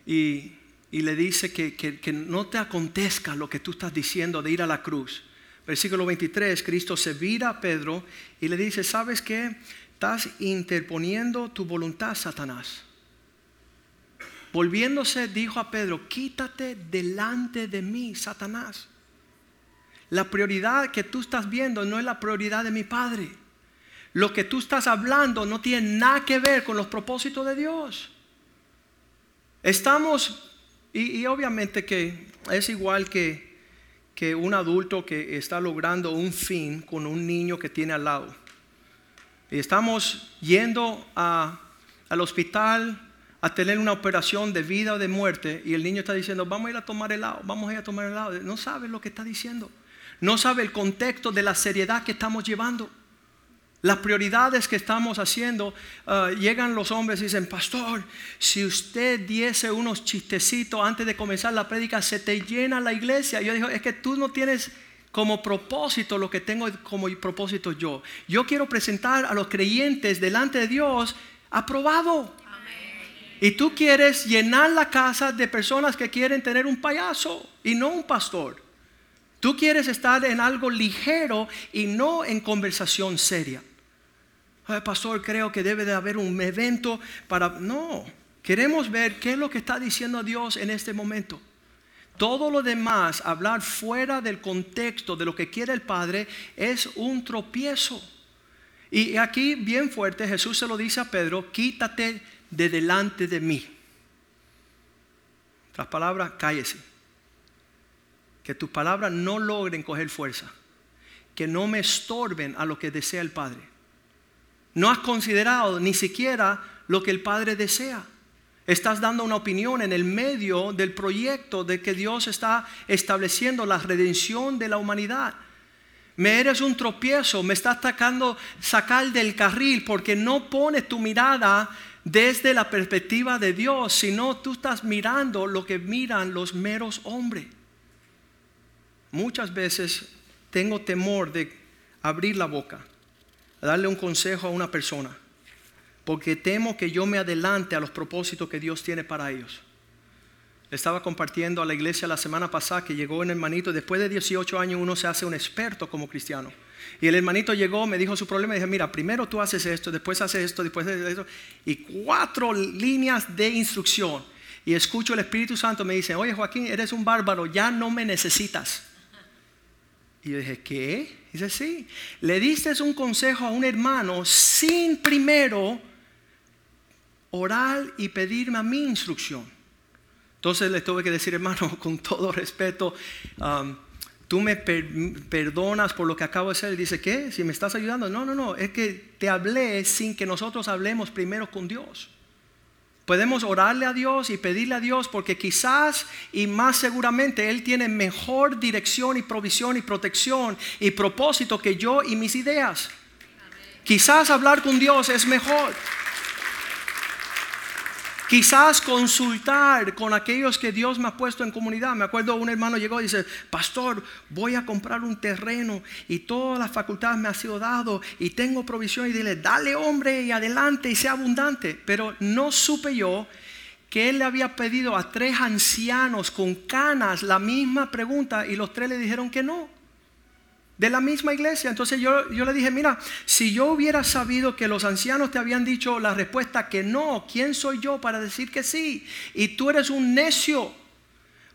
y, le dice que, que, no te acontezca lo que tú estás diciendo de ir a la cruz. Versículo 23, Cristo se vira a Pedro y le dice, ¿sabes qué? Estás interponiendo tu voluntad, Satanás. Volviéndose, dijo a Pedro, quítate delante de mí, Satanás. La prioridad que tú estás viendo no es la prioridad de mi Padre. Lo que tú estás hablando no tiene nada que ver con los propósitos de Dios. Estamos, y, obviamente que es igual que, que un adulto que está logrando un fin con un niño que tiene al lado. Estamos yendo al hospital a tener una operación de vida o de muerte y el niño está diciendo, vamos a ir a tomar helado, vamos a ir a tomar helado. No sabe lo que está diciendo no sabe el contexto de la seriedad que estamos llevando. Las prioridades que estamos haciendo, uh, llegan los hombres y dicen, pastor, si usted diese unos chistecitos antes de comenzar la prédica, se te llena la iglesia. yo digo, es que tú no tienes como propósito lo que tengo como propósito yo. Yo quiero presentar a los creyentes delante de Dios aprobado. Y tú quieres llenar la casa de personas que quieren tener un payaso y no un pastor. Tú quieres estar en algo ligero y no en conversación seria. Ay, pastor, creo que debe de haber un evento para... No, queremos ver qué es lo que está diciendo Dios en este momento. Todo lo demás, hablar fuera del contexto de lo que quiere el Padre, es un tropiezo. Y aquí, bien fuerte, Jesús se lo dice a Pedro, quítate de delante de mí. Las palabras, cállese. Que tus palabras no logren coger fuerza. Que no me estorben a lo que desea el Padre. No has considerado ni siquiera lo que el Padre desea. Estás dando una opinión en el medio del proyecto de que Dios está estableciendo la redención de la humanidad. Me eres un tropiezo, me estás atacando sacar del carril porque no pones tu mirada desde la perspectiva de Dios, sino tú estás mirando lo que miran los meros hombres. Muchas veces tengo temor de abrir la boca, darle un consejo a una persona porque temo que yo me adelante a los propósitos que Dios tiene para ellos. Estaba compartiendo a la iglesia la semana pasada que llegó un hermanito, después de 18 años uno se hace un experto como cristiano. Y el hermanito llegó, me dijo su problema y dije, mira, primero tú haces esto, después haces esto, después haces esto. Y cuatro líneas de instrucción. Y escucho el Espíritu Santo me dice, oye Joaquín, eres un bárbaro, ya no me necesitas. Y yo dije, ¿qué? Dice, sí. Le diste un consejo a un hermano sin primero orar y pedirme a mi instrucción. Entonces le tuve que decir, hermano, con todo respeto, um, tú me perdonas por lo que acabo de hacer. dice, ¿qué? Si me estás ayudando. No, no, no, es que te hablé sin que nosotros hablemos primero con Dios. Podemos orarle a Dios y pedirle a Dios porque quizás y más seguramente Él tiene mejor dirección y provisión y protección y propósito que yo y mis ideas. Quizás hablar con Dios es mejor. Quizás consultar con aquellos que Dios me ha puesto en comunidad. Me acuerdo un hermano llegó y dice, pastor, voy a comprar un terreno y todas las facultades me ha sido dado y tengo provisión. Y dile, dale hombre y adelante y sea abundante. Pero no supe yo que él le había pedido a tres ancianos con canas la misma pregunta y los tres le dijeron que no de la misma iglesia. Entonces yo, yo, le dije, mira, si yo hubiera sabido que los ancianos te habían dicho la respuesta que no, ¿quién soy yo para decir que sí? Y tú eres un necio,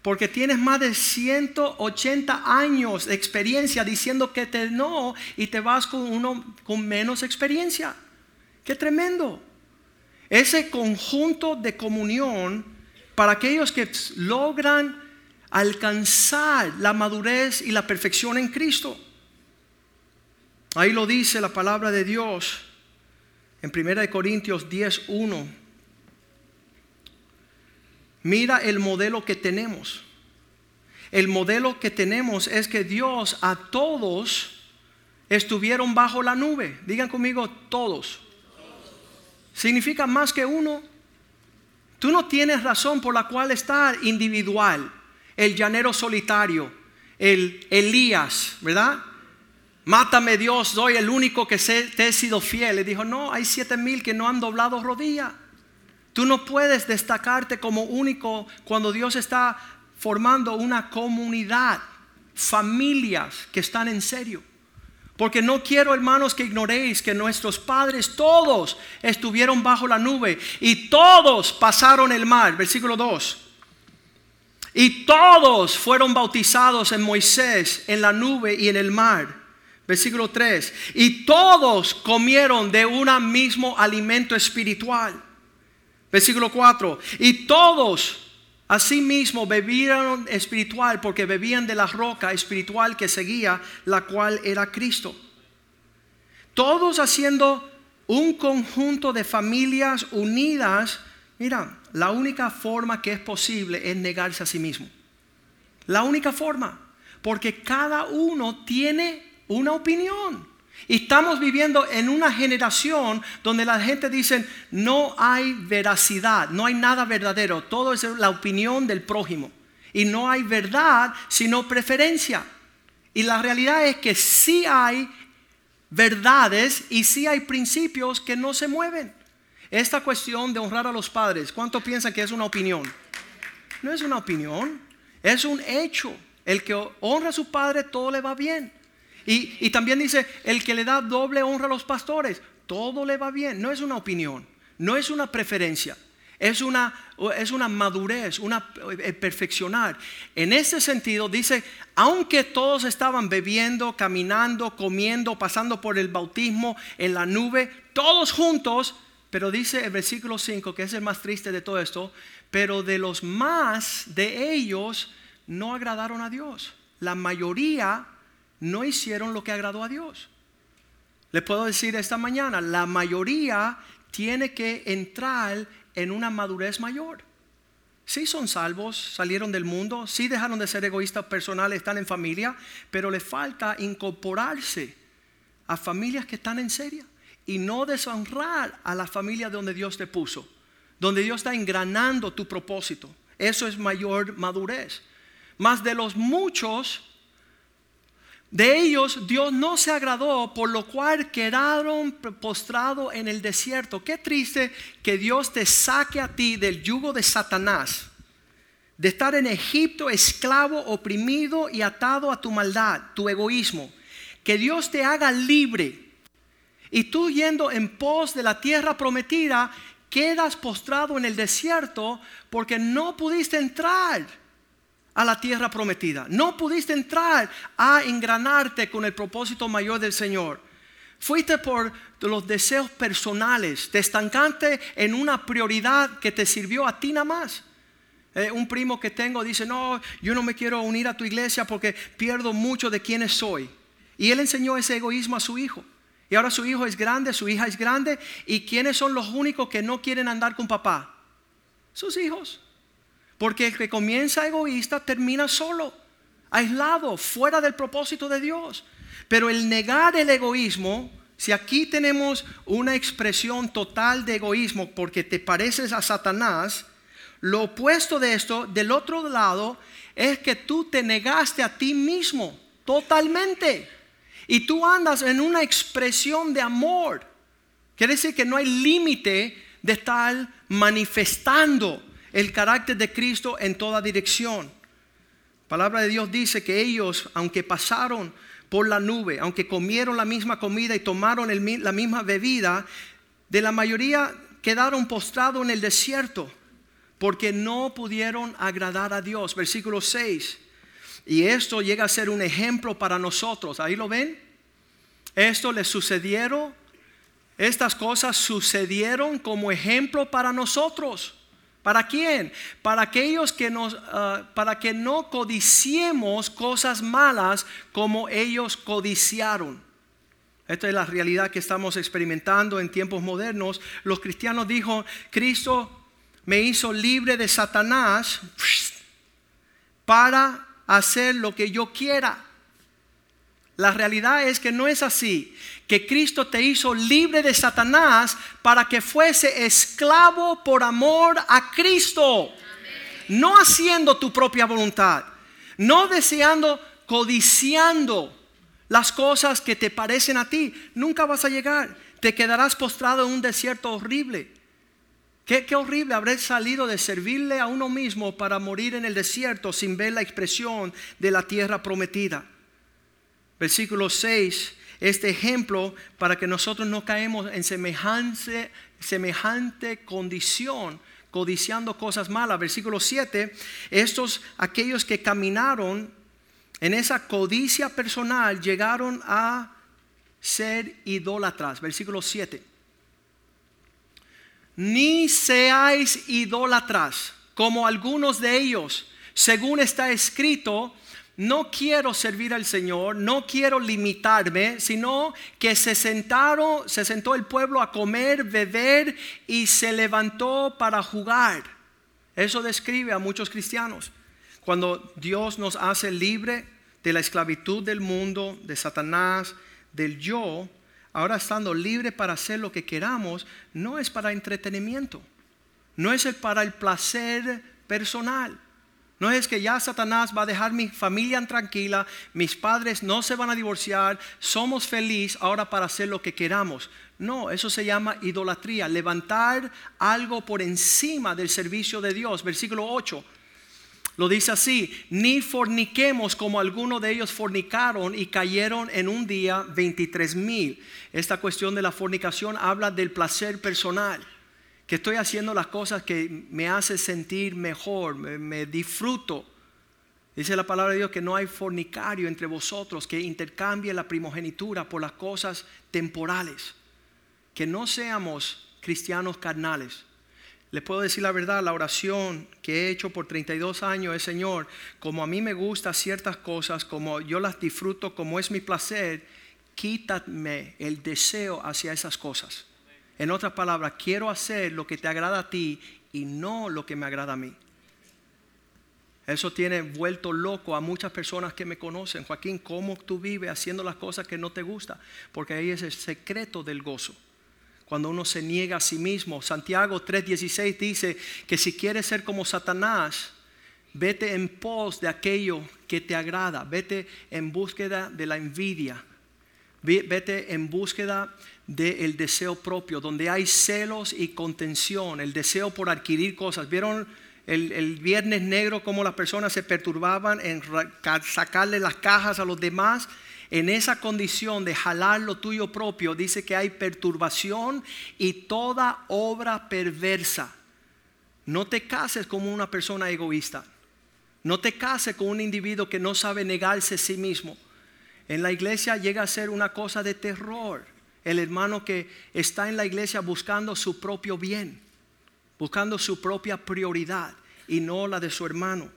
porque tienes más de 180 años de experiencia diciendo que te no y te vas con uno con menos experiencia. Qué tremendo. Ese conjunto de comunión para aquellos que logran alcanzar la madurez y la perfección en Cristo. Ahí lo dice la palabra de Dios en 1 Corintios 10.1. Mira el modelo que tenemos. El modelo que tenemos es que Dios a todos estuvieron bajo la nube. Digan conmigo todos. Significa más que uno. Tú no tienes razón por la cual estar individual. El llanero solitario, el Elías, ¿verdad? Mátame Dios, soy el único que te he sido fiel. Le dijo, no, hay siete mil que no han doblado rodilla. Tú no puedes destacarte como único cuando Dios está formando una comunidad, familias que están en serio. Porque no quiero, hermanos, que ignoréis que nuestros padres todos estuvieron bajo la nube y todos pasaron el mar. Versículo 2. Y todos fueron bautizados en Moisés, en la nube y en el mar. Versículo 3. Y todos comieron de un mismo alimento espiritual. Versículo 4. Y todos asimismo bebieron espiritual porque bebían de la roca espiritual que seguía, la cual era Cristo. Todos haciendo un conjunto de familias unidas. Mira, la única forma que es posible es negarse a sí mismo. La única forma. Porque cada uno tiene una opinión. Y estamos viviendo en una generación donde la gente dice, no hay veracidad, no hay nada verdadero, todo es la opinión del prójimo. Y no hay verdad, sino preferencia. Y la realidad es que sí hay verdades y sí hay principios que no se mueven. Esta cuestión de honrar a los padres, ¿cuánto piensan que es una opinión? No es una opinión, es un hecho. El que honra a su padre, todo le va bien. Y, también dice, el que le da doble honra a los pastores, todo le va bien. No es una opinión, no es una preferencia. Es una, es una madurez, una eh, perfeccionar. En ese sentido dice, aunque todos estaban bebiendo, caminando, comiendo, pasando por el bautismo en la nube, todos juntos, pero dice el versículo 5, que es el más triste de todo esto, pero de los más de ellos no agradaron a Dios. La mayoría no hicieron lo que agradó a Dios. Le puedo decir esta mañana, la mayoría tiene que entrar en una madurez mayor. Sí son salvos, salieron del mundo, sí dejaron de ser egoístas personales, están en familia, pero le falta incorporarse a familias que están en serio y no deshonrar a la familia donde Dios te puso, donde Dios está engranando tu propósito. Eso es mayor madurez. Más de los muchos de ellos Dios no se agradó, por lo cual quedaron postrados en el desierto. Qué triste que Dios te saque a ti del yugo de Satanás, de estar en Egipto esclavo, oprimido y atado a tu maldad, tu egoísmo. Que Dios te haga libre. Y tú yendo en pos de la tierra prometida, quedas postrado en el desierto porque no pudiste entrar a la tierra prometida. No pudiste entrar a engranarte con el propósito mayor del Señor. Fuiste por los deseos personales, te estancaste en una prioridad que te sirvió a ti nada más. Eh, un primo que tengo dice, no, yo no me quiero unir a tu iglesia porque pierdo mucho de quiénes soy. Y él enseñó ese egoísmo a su hijo. Y ahora su hijo es grande, su hija es grande. ¿Y quiénes son los únicos que no quieren andar con papá? Sus hijos. Porque el que comienza egoísta termina solo, aislado, fuera del propósito de Dios. Pero el negar el egoísmo, si aquí tenemos una expresión total de egoísmo porque te pareces a Satanás, lo opuesto de esto, del otro lado, es que tú te negaste a ti mismo totalmente. Y tú andas en una expresión de amor. Quiere decir que no hay límite de estar manifestando el carácter de Cristo en toda dirección. palabra de Dios dice que ellos, aunque pasaron por la nube, aunque comieron la misma comida y tomaron la misma bebida, de la mayoría quedaron postrados en el desierto porque no pudieron agradar a Dios. Versículo 6. Y esto llega a ser un ejemplo para nosotros. Ahí lo ven. Esto les sucedieron. Estas cosas sucedieron como ejemplo para nosotros. ¿Para quién? Para aquellos que nos, ah, para que no codiciemos cosas malas como ellos codiciaron. Esta es la realidad que estamos experimentando en tiempos modernos. Los cristianos dijo, Cristo me hizo libre de Satanás para hacer lo que yo quiera. La realidad es que no es así que Cristo te hizo libre de Satanás para que fuese esclavo por amor a Cristo. No haciendo tu propia voluntad, no deseando, codiciando las cosas que te parecen a ti. Nunca vas a llegar. Te quedarás postrado en un desierto horrible. Qué, qué, horrible haber salido de servirle a uno mismo para morir en el desierto sin ver la expresión de la tierra prometida. Versículo 6 este ejemplo para que nosotros no caemos en semejante, condición, codiciando cosas malas. Versículo 7, estos, aquellos que caminaron en esa codicia personal, llegaron a ser idólatras. Versículo 7. Ni seáis idólatras como algunos de ellos, según está escrito, no quiero servir al Señor, no quiero limitarme, sino que se sentaron, se sentó el pueblo a comer, beber y se levantó para jugar. Eso describe a muchos cristianos. Cuando Dios nos hace libre de la esclavitud del mundo, de Satanás, del yo, ahora estando libre para hacer lo que queramos, no es para entretenimiento, no es para el placer personal no es que ya Satanás va a dejar mi familia tranquila, mis padres no se van a divorciar, somos felices ahora para hacer lo que queramos. No, eso se llama idolatría, levantar algo por encima del servicio de Dios. Versículo 8. Lo dice así, ni forniquemos como algunos de ellos fornicaron y cayeron en un día 23 mil. Esta cuestión de la fornicación habla del placer personal, que estoy haciendo las cosas que me hace sentir mejor, me, disfruto. Dice la palabra de Dios que no hay fornicario entre vosotros que intercambie la primogenitura por las cosas temporales. Que no seamos cristianos carnales le puedo decir la verdad, la oración que he hecho por 32 años es, Señor, como a mí me gustan ciertas cosas, como yo las disfruto, como es mi placer, quítame el deseo hacia esas cosas. En otras palabras, quiero hacer lo que te agrada a ti y no lo que me agrada a mí. Eso tiene vuelto loco a muchas personas que me conocen. Joaquín, ¿cómo tú vives haciendo las cosas que no te gustan? Porque ahí es el secreto del gozo cuando uno se niega a sí mismo. Santiago 3:16 dice que si quieres ser como Satanás, vete en pos de aquello que te agrada, vete en búsqueda de la envidia, vete en búsqueda del deseo propio, donde hay celos y contención, el deseo por adquirir cosas. ¿Vieron? El, el, viernes negro, cómo las personas se perturbaban en sacarle las cajas a los demás en esa condición de jalar lo tuyo propio, dice que hay perturbación y toda obra perversa. No te cases como una persona egoísta. No te cases con un individuo que no sabe negarse a sí mismo. En la iglesia llega a ser una cosa de terror. El hermano que está en la iglesia buscando su propio bien, buscando su propia prioridad y no la de su hermano.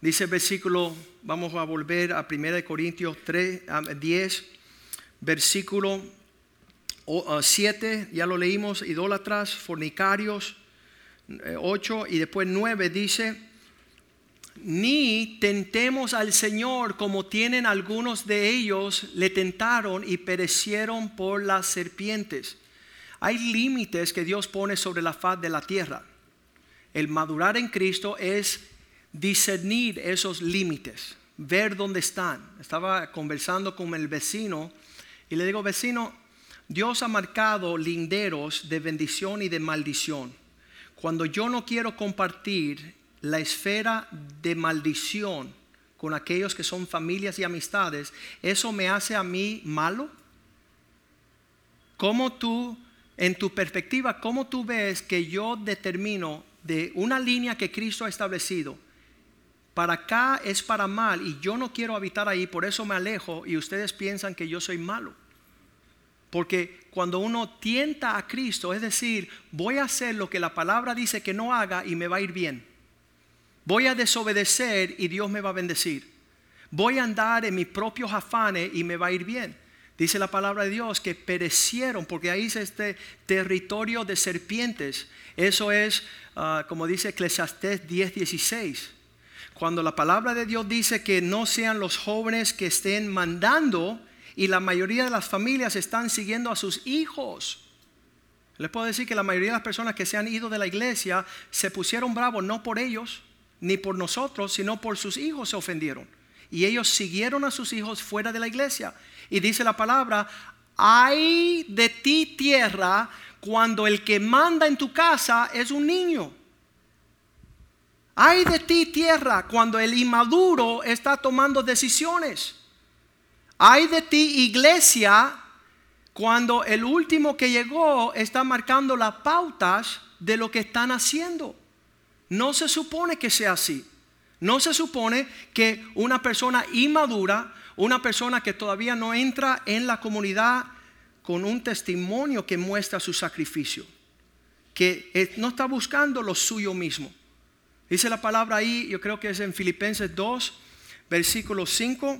Dice el versículo, vamos a volver a 1 Corintios 3, 10, versículo 7, ya lo leímos, idólatras, fornicarios, 8 y después 9 dice, ni tentemos al Señor como tienen algunos de ellos, le tentaron y perecieron por las serpientes. Hay límites que Dios pone sobre la faz de la tierra. El madurar en Cristo es discernir esos límites, ver dónde están. Estaba conversando con el vecino y le digo, vecino, Dios ha marcado linderos de bendición y de maldición. Cuando yo no quiero compartir la esfera de maldición con aquellos que son familias y amistades, ¿eso me hace a mí malo? ¿Cómo tú, en tu perspectiva, cómo tú ves que yo determino de una línea que Cristo ha establecido? para acá es para mal y yo no quiero habitar ahí, por eso me alejo y ustedes piensan que yo soy malo. Porque cuando uno tienta a Cristo, es decir, voy a hacer lo que la palabra dice que no haga y me va a ir bien. Voy a desobedecer y Dios me va a bendecir. Voy a andar en mis propios afanes y me va a ir bien. Dice la palabra de Dios que perecieron, porque ahí es este territorio de serpientes. Eso es, ah, como dice Eclesiastés 10:16 cuando la palabra de Dios dice que no sean los jóvenes que estén mandando y la mayoría de las familias están siguiendo a sus hijos. Les puedo decir que la mayoría de las personas que se han ido de la iglesia se pusieron bravos no por ellos ni por nosotros, sino por sus hijos se ofendieron. Y ellos siguieron a sus hijos fuera de la iglesia. Y dice la palabra, hay de ti tierra cuando el que manda en tu casa es un niño. Hay de ti tierra cuando el inmaduro está tomando decisiones. Hay de ti iglesia cuando el último que llegó está marcando las pautas de lo que están haciendo. No se supone que sea así. No se supone que una persona inmadura, una persona que todavía no entra en la comunidad con un testimonio que muestra su sacrificio, que no está buscando lo suyo mismo Dice la palabra ahí, yo creo que es en Filipenses 2, versículo 5,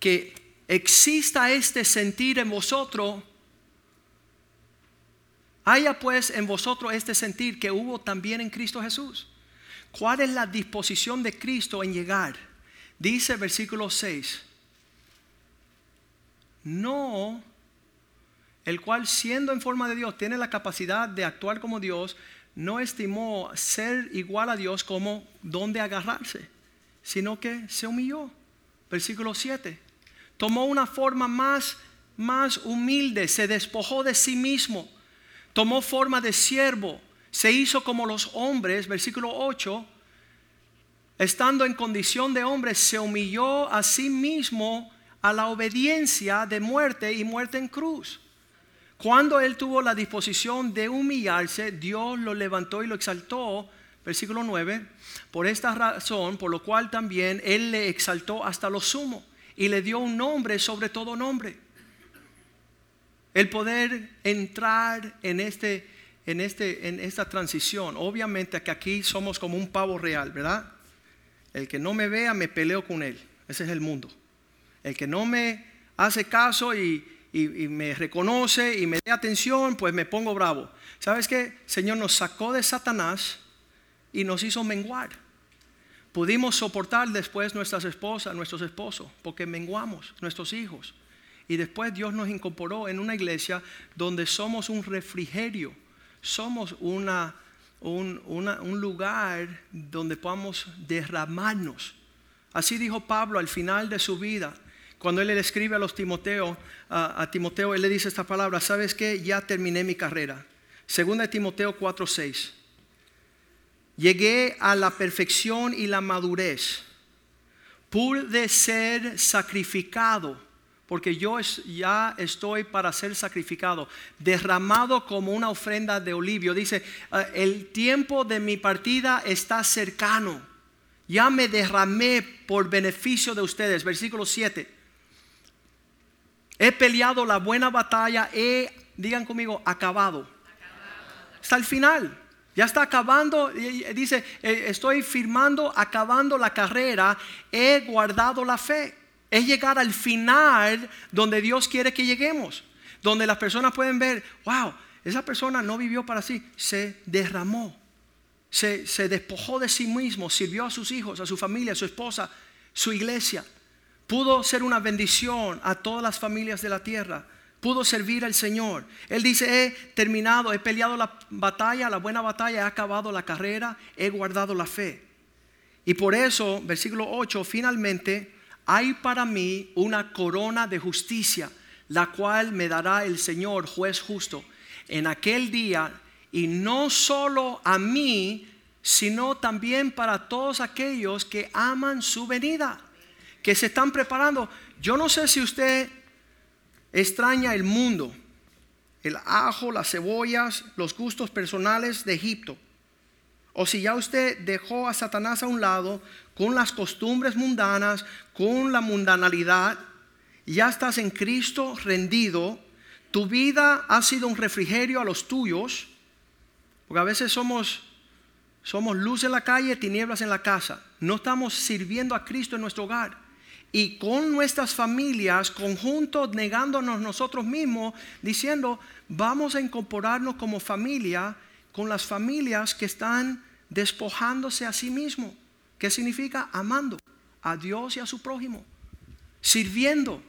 que exista este sentir en vosotros. Haya pues en vosotros este sentir que hubo también en Cristo Jesús. ¿Cuál es la disposición de Cristo en llegar? Dice versículo 6. No, el cual siendo en forma de Dios tiene la capacidad de actuar como Dios, no estimó ser igual a Dios como donde agarrarse, sino que se humilló. Versículo 7. Tomó una forma más más humilde, se despojó de sí mismo, tomó forma de siervo, se hizo como los hombres, versículo 8, estando en condición de hombre, se humilló a sí mismo a la obediencia de muerte y muerte en cruz. Cuando él tuvo la disposición de humillarse, Dios lo levantó y lo exaltó. Versículo 9. Por esta razón, por lo cual también él le exaltó hasta lo sumo y le dio un nombre sobre todo nombre. El poder entrar en, este, en, este, en esta transición. Obviamente que aquí somos como un pavo real, ¿verdad? El que no me vea, me peleo con él. Ese es el mundo. El que no me hace caso y, y, me reconoce y me dé atención, pues me pongo bravo. ¿Sabes qué? Señor nos sacó de Satanás y nos hizo menguar. Pudimos soportar después nuestras esposas, nuestros esposos, porque menguamos, nuestros hijos. Y después Dios nos incorporó en una iglesia donde somos un refrigerio, somos una, un, lugar donde podamos derramarnos. Así dijo Pablo al final de su vida. Cuando él le escribe a los Timoteo, a, Timoteo, él le dice esta palabra, ¿sabes qué? Ya terminé mi carrera. Segunda de Timoteo 4:6. Llegué a la perfección y la madurez. Pude ser sacrificado, porque yo ya estoy para ser sacrificado, derramado como una ofrenda de olivio. Dice, ah, el tiempo de mi partida está cercano. Ya me derramé por beneficio de ustedes. Versículo 7. He peleado la buena batalla, he, digan conmigo, acabado. Hasta el final. Ya está acabando, dice, eh, estoy firmando, acabando la carrera, he guardado la fe. Es llegar al final donde Dios quiere que lleguemos. Donde las personas pueden ver, wow, esa persona no vivió para sí, se derramó. Se, despojó de sí mismo, sirvió a sus hijos, a su familia, a su esposa, su iglesia pudo ser una bendición a todas las familias de la tierra, pudo servir al Señor. Él dice, he terminado, he peleado la batalla, la buena batalla, he acabado la carrera, he guardado la fe. Y por eso, versículo 8, finalmente, hay para mí una corona de justicia, la cual me dará el Señor, juez justo, en aquel día, y no solo a mí, sino también para todos aquellos que aman su venida que se están preparando. Yo no sé si usted extraña el mundo, el ajo, las cebollas, los gustos personales de Egipto. O si ya usted dejó a Satanás a un lado con las costumbres mundanas, con la mundanalidad, ya estás en Cristo rendido, tu vida ha sido un refrigerio a los tuyos, porque a veces somos somos luz en la calle, tinieblas en la casa. No estamos sirviendo a Cristo en nuestro hogar y con nuestras familias, conjuntos, negándonos nosotros mismos, diciendo, vamos a incorporarnos como familia con las familias que están despojándose a sí mismos. ¿Qué significa? Amando a Dios y a su prójimo, sirviendo.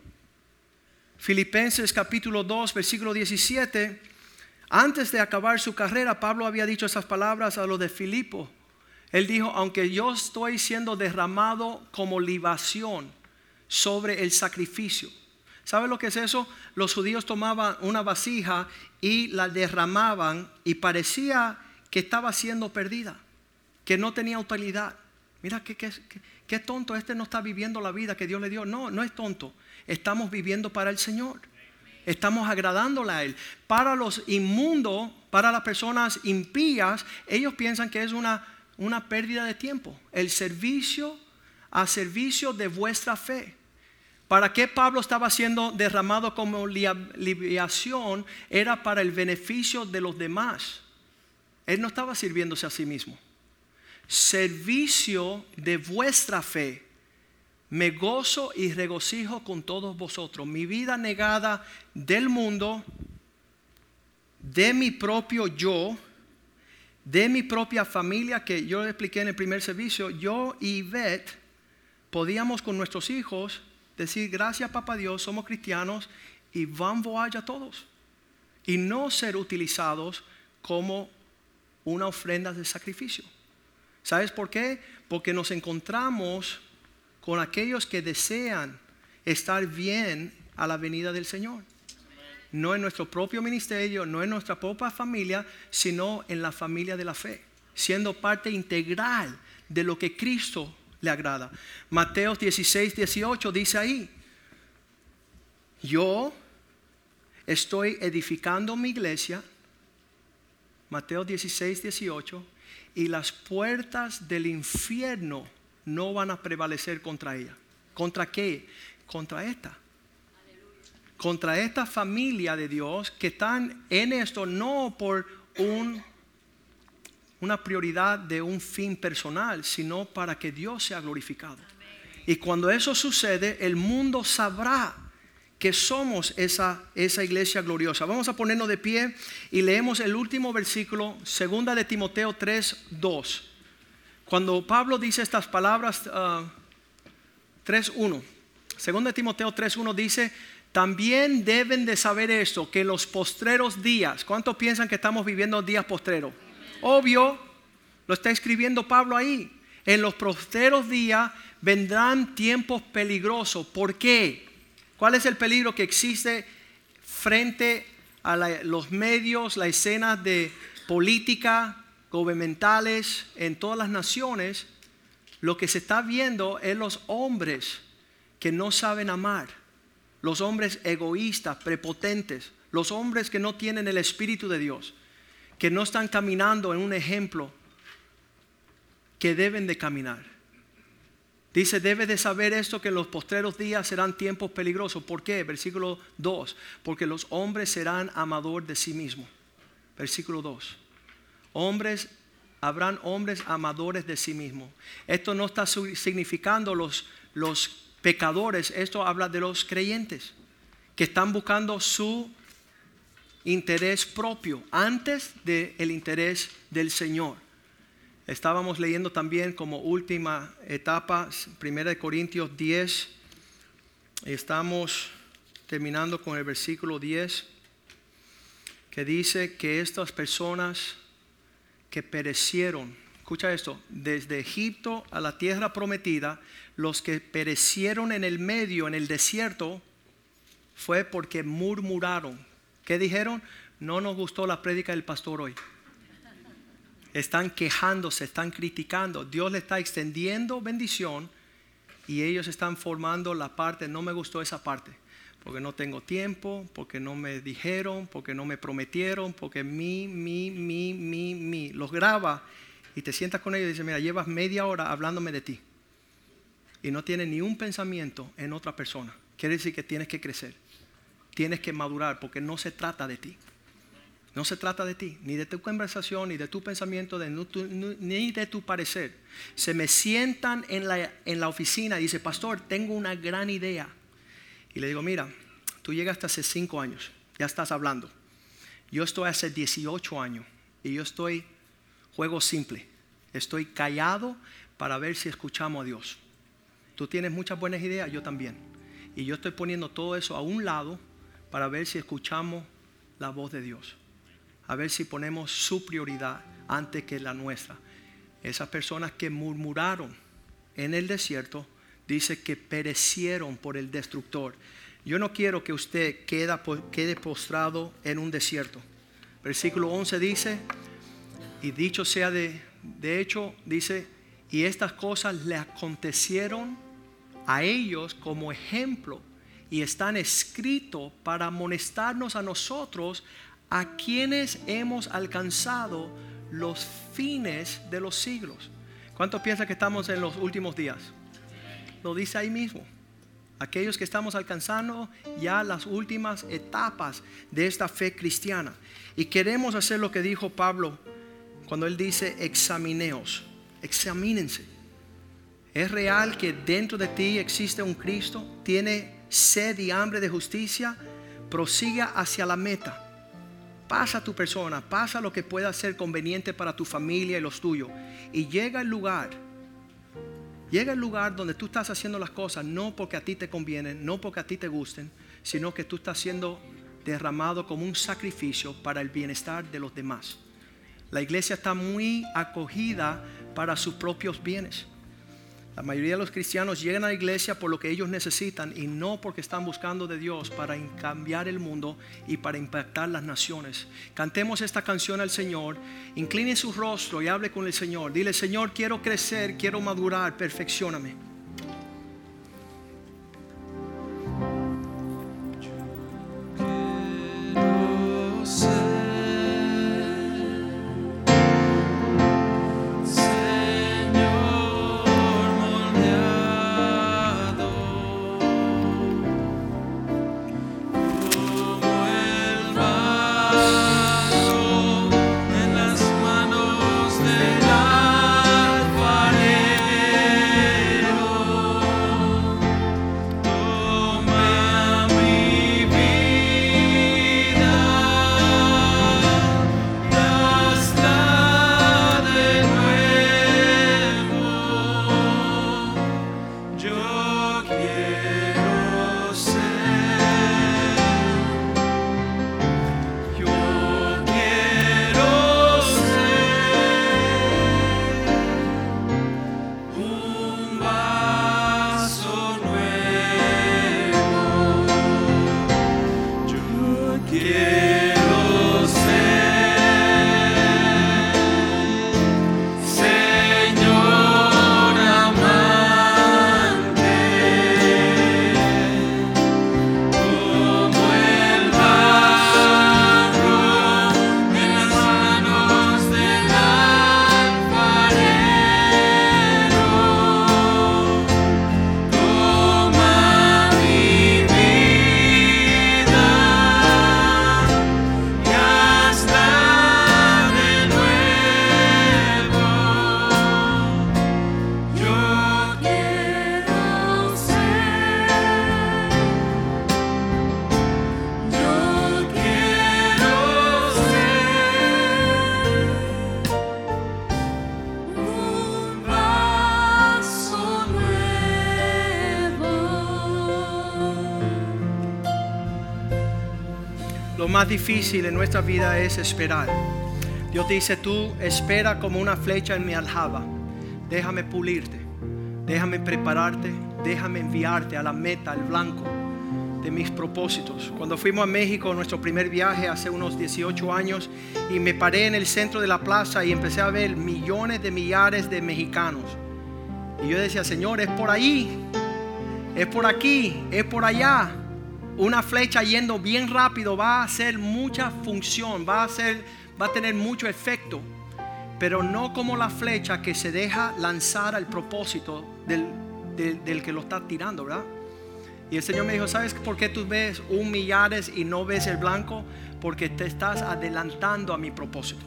Filipenses capítulo 2, versículo 17. Antes de acabar su carrera, Pablo había dicho esas palabras a los de Filipo. Él dijo, aunque yo estoy siendo derramado como libación, sobre el sacrificio. ¿Sabe lo que es eso? Los judíos tomaban una vasija y la derramaban y parecía que estaba siendo perdida, que no tenía utilidad. Mira qué, qué, tonto, este no está viviendo la vida que Dios le dio. No, no es tonto. Estamos viviendo para el Señor. Estamos agradándole a Él. Para los inmundos, para las personas impías, ellos piensan que es una, una pérdida de tiempo. El servicio a servicio de vuestra fe. ¿Para qué Pablo estaba siendo derramado como libación? Era para el beneficio de los demás. Él no estaba sirviéndose a sí mismo. Servicio de vuestra fe. Me gozo y regocijo con todos vosotros. Mi vida negada del mundo, de mi propio yo, de mi propia familia, que yo expliqué en el primer servicio, yo y Beth podíamos con nuestros hijos decir gracias papá Dios, somos cristianos y van a todos. Y no ser utilizados como una ofrenda de sacrificio. ¿Sabes por qué? Porque nos encontramos con aquellos que desean estar bien a la venida del Señor. no en nuestro propio ministerio, no en nuestra propia familia, sino en la familia de la fe, siendo parte integral de lo que Cristo le agrada. Mateo 16, 18 dice ahí, yo estoy edificando mi iglesia, Mateo 16, 18, y las puertas del infierno no van a prevalecer contra ella. ¿Contra qué? Contra esta. Contra esta familia de Dios que están en esto no por un, una prioridad de un fin personal, sino para que Dios sea glorificado. Y cuando eso sucede, el mundo sabrá que somos esa, esa iglesia gloriosa. Vamos a ponernos de pie y leemos el último versículo, segunda de Timoteo 3, 2. Cuando Pablo dice estas palabras, 3, 1. Segunda de Timoteo 3, 1 dice, también deben de saber esto, que los postreros días, ¿cuántos piensan que estamos viviendo días postreros? Obvio, lo está escribiendo Pablo ahí. En los postreros días vendrán tiempos peligrosos. ¿Por qué? ¿Cuál es el peligro que existe frente a los medios, la escena de política, gubernamentales en todas las naciones? Lo que se está viendo es los hombres que no saben amar, los hombres egoístas, prepotentes, los hombres que no tienen el Espíritu de Dios, que no están caminando en un ejemplo que deben de caminar. Dice, debe de saber esto que los postreros días serán tiempos peligrosos. ¿Por qué? Versículo 2. Porque los hombres serán amador de sí mismos. Versículo 2. Hombres, habrán hombres amadores de sí mismos. Esto no está significando los, los pecadores, esto habla de los creyentes que están buscando su interés propio antes del interés del Señor. Estábamos leyendo también como última etapa 1 Corintios 10. Estamos terminando con el versículo 10 que dice que estas personas que perecieron, escucha esto, desde Egipto a la tierra prometida, los que perecieron en el medio, en el desierto, fue porque murmuraron. ¿Qué dijeron? No nos gustó la prédica del pastor hoy están quejándose, están criticando. Dios le está extendiendo bendición y ellos están formando la parte, no me gustó esa parte, porque no tengo tiempo, porque no me dijeron, porque no me prometieron, porque mi, mi, mi, mi, mi. Los graba y te sientas con ellos y dices, mira, llevas media hora hablándome de ti y no tienes ni un pensamiento en otra persona. Quiere decir que tienes que crecer, tienes que madurar, porque no se trata de ti. No se trata de ti, ni de tu conversación, ni de tu pensamiento, ni de tu parecer. Se me sientan en la, en la oficina y dice, pastor, tengo una gran idea. Y le digo, mira, tú llegaste hace cinco años, ya estás hablando. Yo estoy hace 18 años y yo estoy, juego simple, estoy callado para ver si escuchamos a Dios. Tú tienes muchas buenas ideas, yo también. Y yo estoy poniendo todo eso a un lado para ver si escuchamos la voz de Dios a ver si ponemos su prioridad antes que la nuestra. Esas personas que murmuraron en el desierto, dice que perecieron por el destructor. Yo no quiero que usted quede postrado en un desierto. Versículo 11 dice, y dicho sea de, de hecho, dice, y estas cosas le acontecieron a ellos como ejemplo y están escritos para amonestarnos a nosotros a quienes hemos alcanzado los fines de los siglos. ¿Cuántos piensan que estamos en los últimos días? Lo dice ahí mismo. Aquellos que estamos alcanzando ya las últimas etapas de esta fe cristiana. Y queremos hacer lo que dijo Pablo cuando él dice, examineos, examínense. ¿Es real que dentro de ti existe un Cristo? ¿Tiene sed y hambre de justicia? Prosiga hacia la meta pasa tu persona, pasa lo que pueda ser conveniente para tu familia y los tuyos. Y llega el lugar, llega el lugar donde tú estás haciendo las cosas no porque a ti te convienen, no porque a ti te gusten, sino que tú estás siendo derramado como un sacrificio para el bienestar de los demás. La iglesia está muy acogida para sus propios bienes. La mayoría de los cristianos llegan a la iglesia por lo que ellos necesitan y no porque están buscando de Dios para cambiar el mundo y para impactar las naciones. Cantemos esta canción al Señor, incline su rostro y hable con el Señor. Dile, Señor, quiero crecer, quiero madurar, perfeccioname. Más difícil en nuestra vida es esperar. Dios dice, tú espera como una flecha en mi aljaba. Déjame pulirte, déjame prepararte, déjame enviarte a la meta, al blanco de mis propósitos. Cuando fuimos a México, nuestro primer viaje hace unos 18 años, y me paré en el centro de la plaza y empecé a ver millones de millares de mexicanos. Y yo decía, Señor, es por ahí, es por aquí, es por allá una flecha yendo bien rápido va a hacer mucha función, va a, hacer, va a tener mucho efecto, pero no como la flecha que se deja lanzar al propósito del, del, que lo está tirando, ¿verdad? Y el Señor me dijo, ¿sabes por qué tú ves un millares y no ves el blanco? Porque te estás adelantando a mi propósito.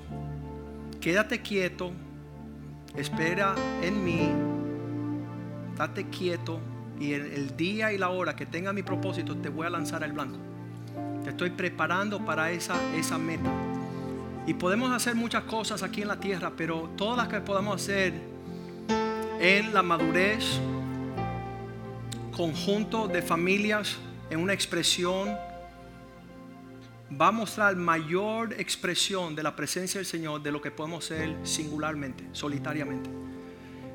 Quédate quieto, espera en mí, date quieto y el, el, día y la hora que tenga mi propósito te voy a lanzar al blanco. Te estoy preparando para esa, esa meta. Y podemos hacer muchas cosas aquí en la tierra, pero todas las que podamos hacer en la madurez, conjunto de familias, en una expresión, va a mostrar mayor expresión de la presencia del Señor de lo que podemos hacer singularmente, solitariamente.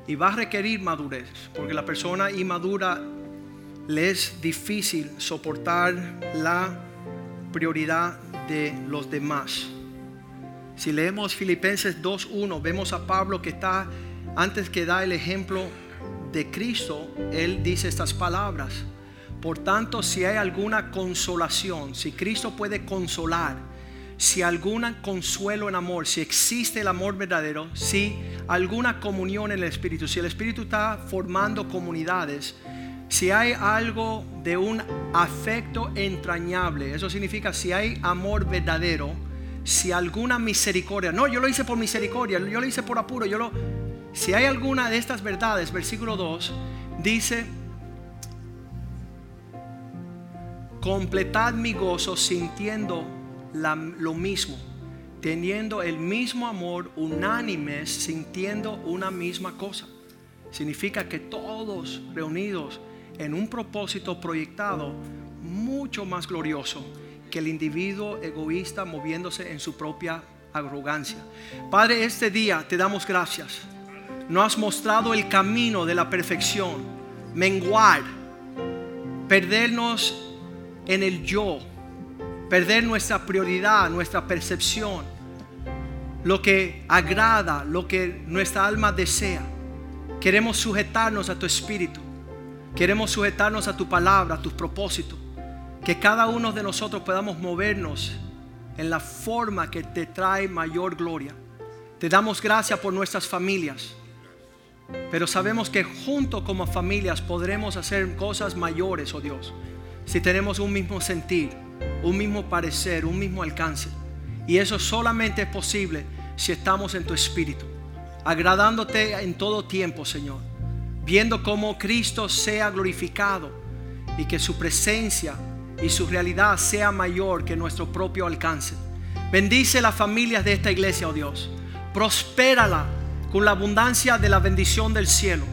Y va a requerir madurez, porque la persona inmadura le es difícil soportar la prioridad de los demás. Si leemos Filipenses 2.1, vemos a Pablo que está, antes que da el ejemplo de Cristo, él dice estas palabras. Por tanto, si hay alguna consolación, si Cristo puede consolar, si alguna consuelo en amor, si existe el amor verdadero, si alguna comunión en el Espíritu, si el Espíritu está formando comunidades, si hay algo de un afecto entrañable, eso significa si hay amor verdadero, si alguna misericordia, no, yo lo hice por misericordia, yo lo hice por apuro, yo lo, si hay alguna de estas verdades, versículo 2, dice, completad mi gozo sintiendo lo mismo, teniendo el mismo amor, unánimes, sintiendo una misma cosa. Significa que todos reunidos en un propósito proyectado mucho más glorioso que el individuo egoísta moviéndose en su propia arrogancia. Padre, este día te damos gracias no has mostrado el camino de la perfección, menguar, perdernos en el yo, perder nuestra prioridad, nuestra percepción, lo que agrada, lo que nuestra alma desea. Queremos sujetarnos a tu espíritu, queremos sujetarnos a tu palabra, a tus propósitos, que cada uno de nosotros podamos movernos en la forma que te trae mayor gloria. Te damos gracias por nuestras familias. Pero sabemos que junto como familias podremos hacer cosas mayores, oh Dios, si tenemos un mismo sentir, un mismo parecer, un mismo alcance. Y eso solamente es posible si estamos en tu espíritu, agradándote en todo tiempo, Señor, viendo cómo Cristo sea glorificado y que su presencia y su realidad sea mayor que nuestro propio alcance. Bendice las familias de esta iglesia, oh Dios. Prospérala con la abundancia de la bendición del cielo.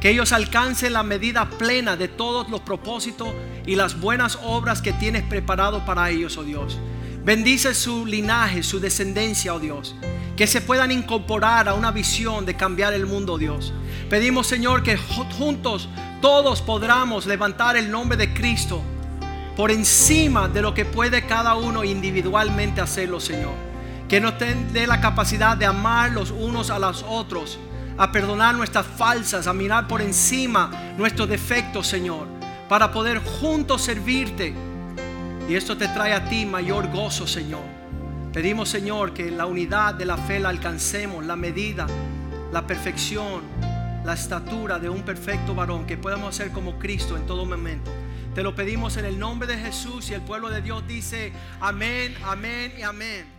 Que ellos alcancen la medida plena de todos los propósitos y las buenas obras que tienes preparado para ellos, oh Dios. Bendice su linaje, su descendencia, oh Dios. Que se puedan incorporar a una visión de cambiar el mundo, oh Dios. Pedimos, Señor, que juntos todos podamos levantar el nombre de Cristo por encima de lo que puede cada uno individualmente hacerlo, Señor. Que nos dé la capacidad de amar los unos a los otros, a perdonar nuestras falsas, a mirar por encima nuestros defectos, Señor, para poder juntos servirte. Y esto te trae a ti mayor gozo, Señor. Pedimos, Señor, que la unidad de la fe la alcancemos, la medida, la perfección, la estatura de un perfecto varón, que podamos ser como Cristo en todo momento. Te lo pedimos en el nombre de Jesús y el pueblo de Dios dice amén, amén y amén.